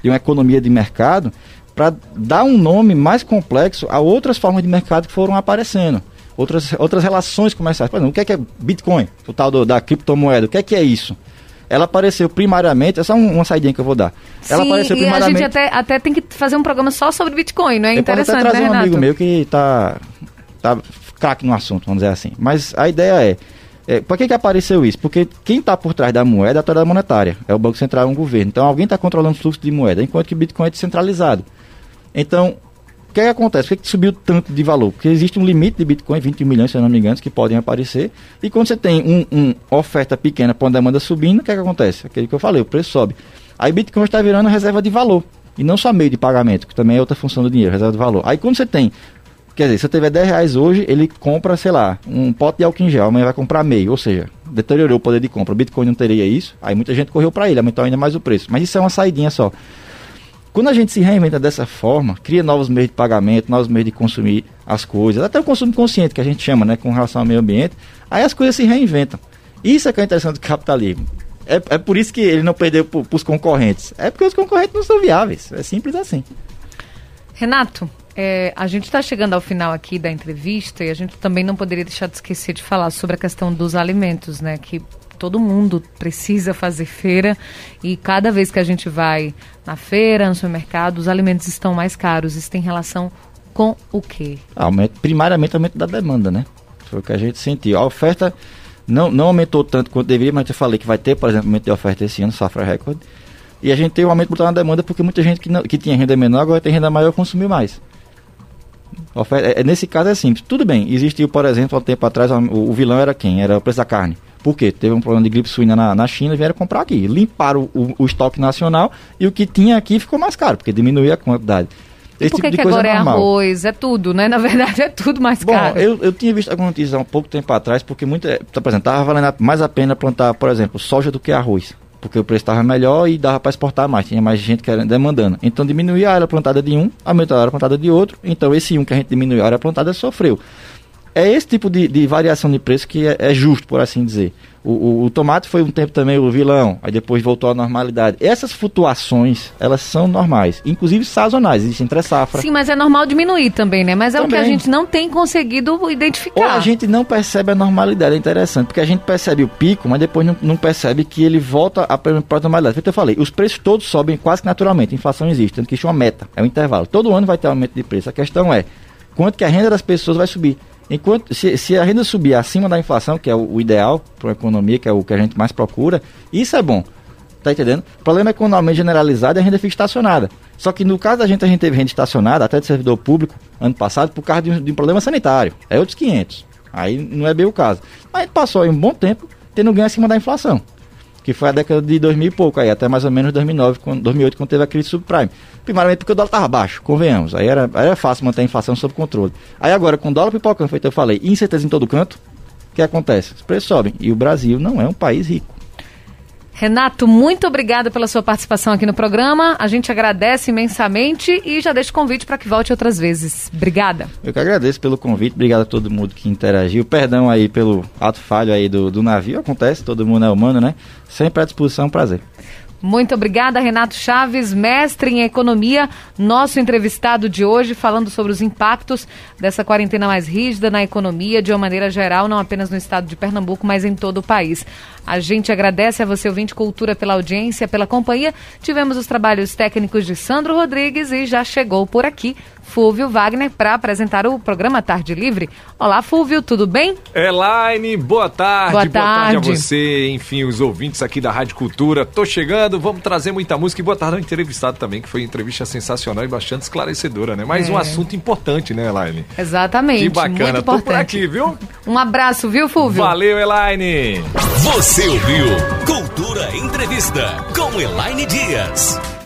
de uma economia de mercado para dar um nome mais complexo a outras formas de mercado que foram aparecendo. Outras, outras relações comerciais. Por exemplo, o que é, que é Bitcoin? O tal do, da criptomoeda. O que é que é isso? Ela apareceu primariamente, é uma saidinha que eu vou dar. Ela Sim, apareceu primariamente. a gente até, até tem que fazer um programa só sobre Bitcoin, não é eu interessante, posso até trazer né, um amigo meu que tá, tá craque no assunto, vamos dizer assim. Mas a ideia é, é, por que, que apareceu isso? Porque quem está por trás da moeda é a autoridade monetária, é o Banco Central, é um governo. Então alguém está controlando o fluxo de moeda, enquanto que o Bitcoin é descentralizado. Então, o que, que acontece? Por que, que subiu tanto de valor? Porque existe um limite de Bitcoin, 21 milhões, se eu não me engano, que podem aparecer. E quando você tem uma um oferta pequena para uma demanda subindo, o que, que acontece? Aquele que eu falei, o preço sobe. Aí Bitcoin está virando reserva de valor. E não só meio de pagamento, que também é outra função do dinheiro, reserva de valor. Aí quando você tem Quer dizer, se eu tiver 10 reais hoje, ele compra, sei lá, um pote de álcool em gel, amanhã vai comprar meio. Ou seja, deteriorou o poder de compra. O Bitcoin não teria isso, aí muita gente correu para ele, aumentou ainda mais o preço. Mas isso é uma saidinha só. Quando a gente se reinventa dessa forma, cria novos meios de pagamento, novos meios de consumir as coisas, até o consumo consciente que a gente chama, né, com relação ao meio ambiente, aí as coisas se reinventam. Isso é que é interessante do capitalismo. É, é por isso que ele não perdeu para os concorrentes. É porque os concorrentes não são viáveis. É simples assim. Renato, é, a gente está chegando ao final aqui da entrevista e a gente também não poderia deixar de esquecer de falar sobre a questão dos alimentos, né? Que todo mundo precisa fazer feira e cada vez que a gente vai na feira, no supermercado, os alimentos estão mais caros. Isso tem relação com o quê? Aumento, primariamente aumento da demanda, né? Foi o que a gente sentiu. A oferta não, não aumentou tanto quanto deveria, mas eu falei que vai ter, por exemplo, aumento de oferta esse ano, safra recorde. E a gente tem um aumento brutal na demanda porque muita gente que, não, que tinha renda menor agora tem renda maior consumiu mais. É, é, nesse caso é simples. Tudo bem, existiu, por exemplo, há um tempo atrás, o, o, vilão era quem? Era o preço da carne. Por quê? Teve um problema de gripe suína na, na China e vieram comprar aqui. Limparam o, o, o, estoque nacional e o que tinha aqui ficou mais caro, porque diminuiu a quantidade. Esse por que, tipo que agora é, é arroz? É tudo, né? Na verdade, é tudo mais Bom, caro. Eu, eu tinha visto alguma notícia há um pouco tempo atrás, porque muito, por exemplo, estava valendo mais a pena plantar, por exemplo, soja do que arroz porque o preço estava melhor e dava para exportar mais, tinha mais gente querendo, demandando. Então diminuía a área plantada de um, aumentou a área plantada de outro, então esse um que a gente diminuiu a área plantada sofreu. É esse tipo de, de variação de preço que é, é justo, por assim dizer. O, o, o, tomate foi um tempo também o vilão, aí depois voltou à normalidade. Essas flutuações, elas são normais, inclusive sazonais, existem entre safra. Sim, mas é normal diminuir também, né? Mas é também. o que a gente não tem conseguido identificar. Ou a gente não percebe a normalidade, é interessante, porque a gente percebe o pico, mas depois não, não percebe que ele volta à normalidade. Feito eu falei, os preços todos sobem quase que naturalmente, a inflação existe, tanto que isso é uma meta, é um intervalo. Todo ano vai ter aumento de preço. A questão é, quanto que a renda das pessoas vai subir. Enquanto se, se, a renda subir acima da inflação, que é o, o ideal para uma economia, que é o que a gente mais procura, isso é bom. Tá entendendo? O problema é quando aumento generalizado a renda fica estacionada. Só que no caso da gente, a gente teve renda estacionada, até de servidor público, ano passado, por causa de um, de um problema sanitário. É outros 500. Aí não é bem o caso. Mas a passou aí um bom tempo tendo ganho acima da inflação que foi a década de 2000 e pouco, aí até mais ou menos 2009, quando, 2008, quando teve a crise subprime. Primeiramente porque o dólar estava baixo, convenhamos, aí era, era fácil manter a inflação sob controle. Aí agora, com o dólar pipocando, feito eu falei, incerteza em todo canto, o que acontece? Os preços sobem. E o Brasil não é um país rico. Renato, muito obrigada pela sua participação aqui no programa. A gente agradece imensamente e já deixa o convite para que volte outras vezes. Obrigada. Eu que agradeço pelo convite, obrigado a todo mundo que interagiu. Perdão aí pelo ato falho aí do, do navio, acontece, todo mundo é humano, né? Sempre à disposição, prazer. Muito obrigada, Renato Chaves, mestre em economia, nosso entrevistado de hoje, falando sobre os impactos dessa quarentena mais rígida na economia, de uma maneira geral, não apenas no estado de Pernambuco, mas em todo o país. A gente agradece a você, ouvinte Cultura, pela audiência, pela companhia. Tivemos os trabalhos técnicos de Sandro Rodrigues e já chegou por aqui Fúvio Wagner para apresentar o programa Tarde Livre. Olá, Fúvio, tudo bem? Elaine, boa tarde. Boa tarde. Boa tarde a você, enfim, os ouvintes aqui da Rádio Cultura. Tô chegando, vamos trazer muita música e boa tarde ao entrevistado também, que foi uma entrevista sensacional e bastante esclarecedora, né? Mais é. um assunto importante, né, Elaine? Exatamente. Que bacana. Tô por aqui, viu? Um abraço, viu, Fúvio? Valeu, Elaine. Você ouviu Cultura Entrevista com Elaine Dias.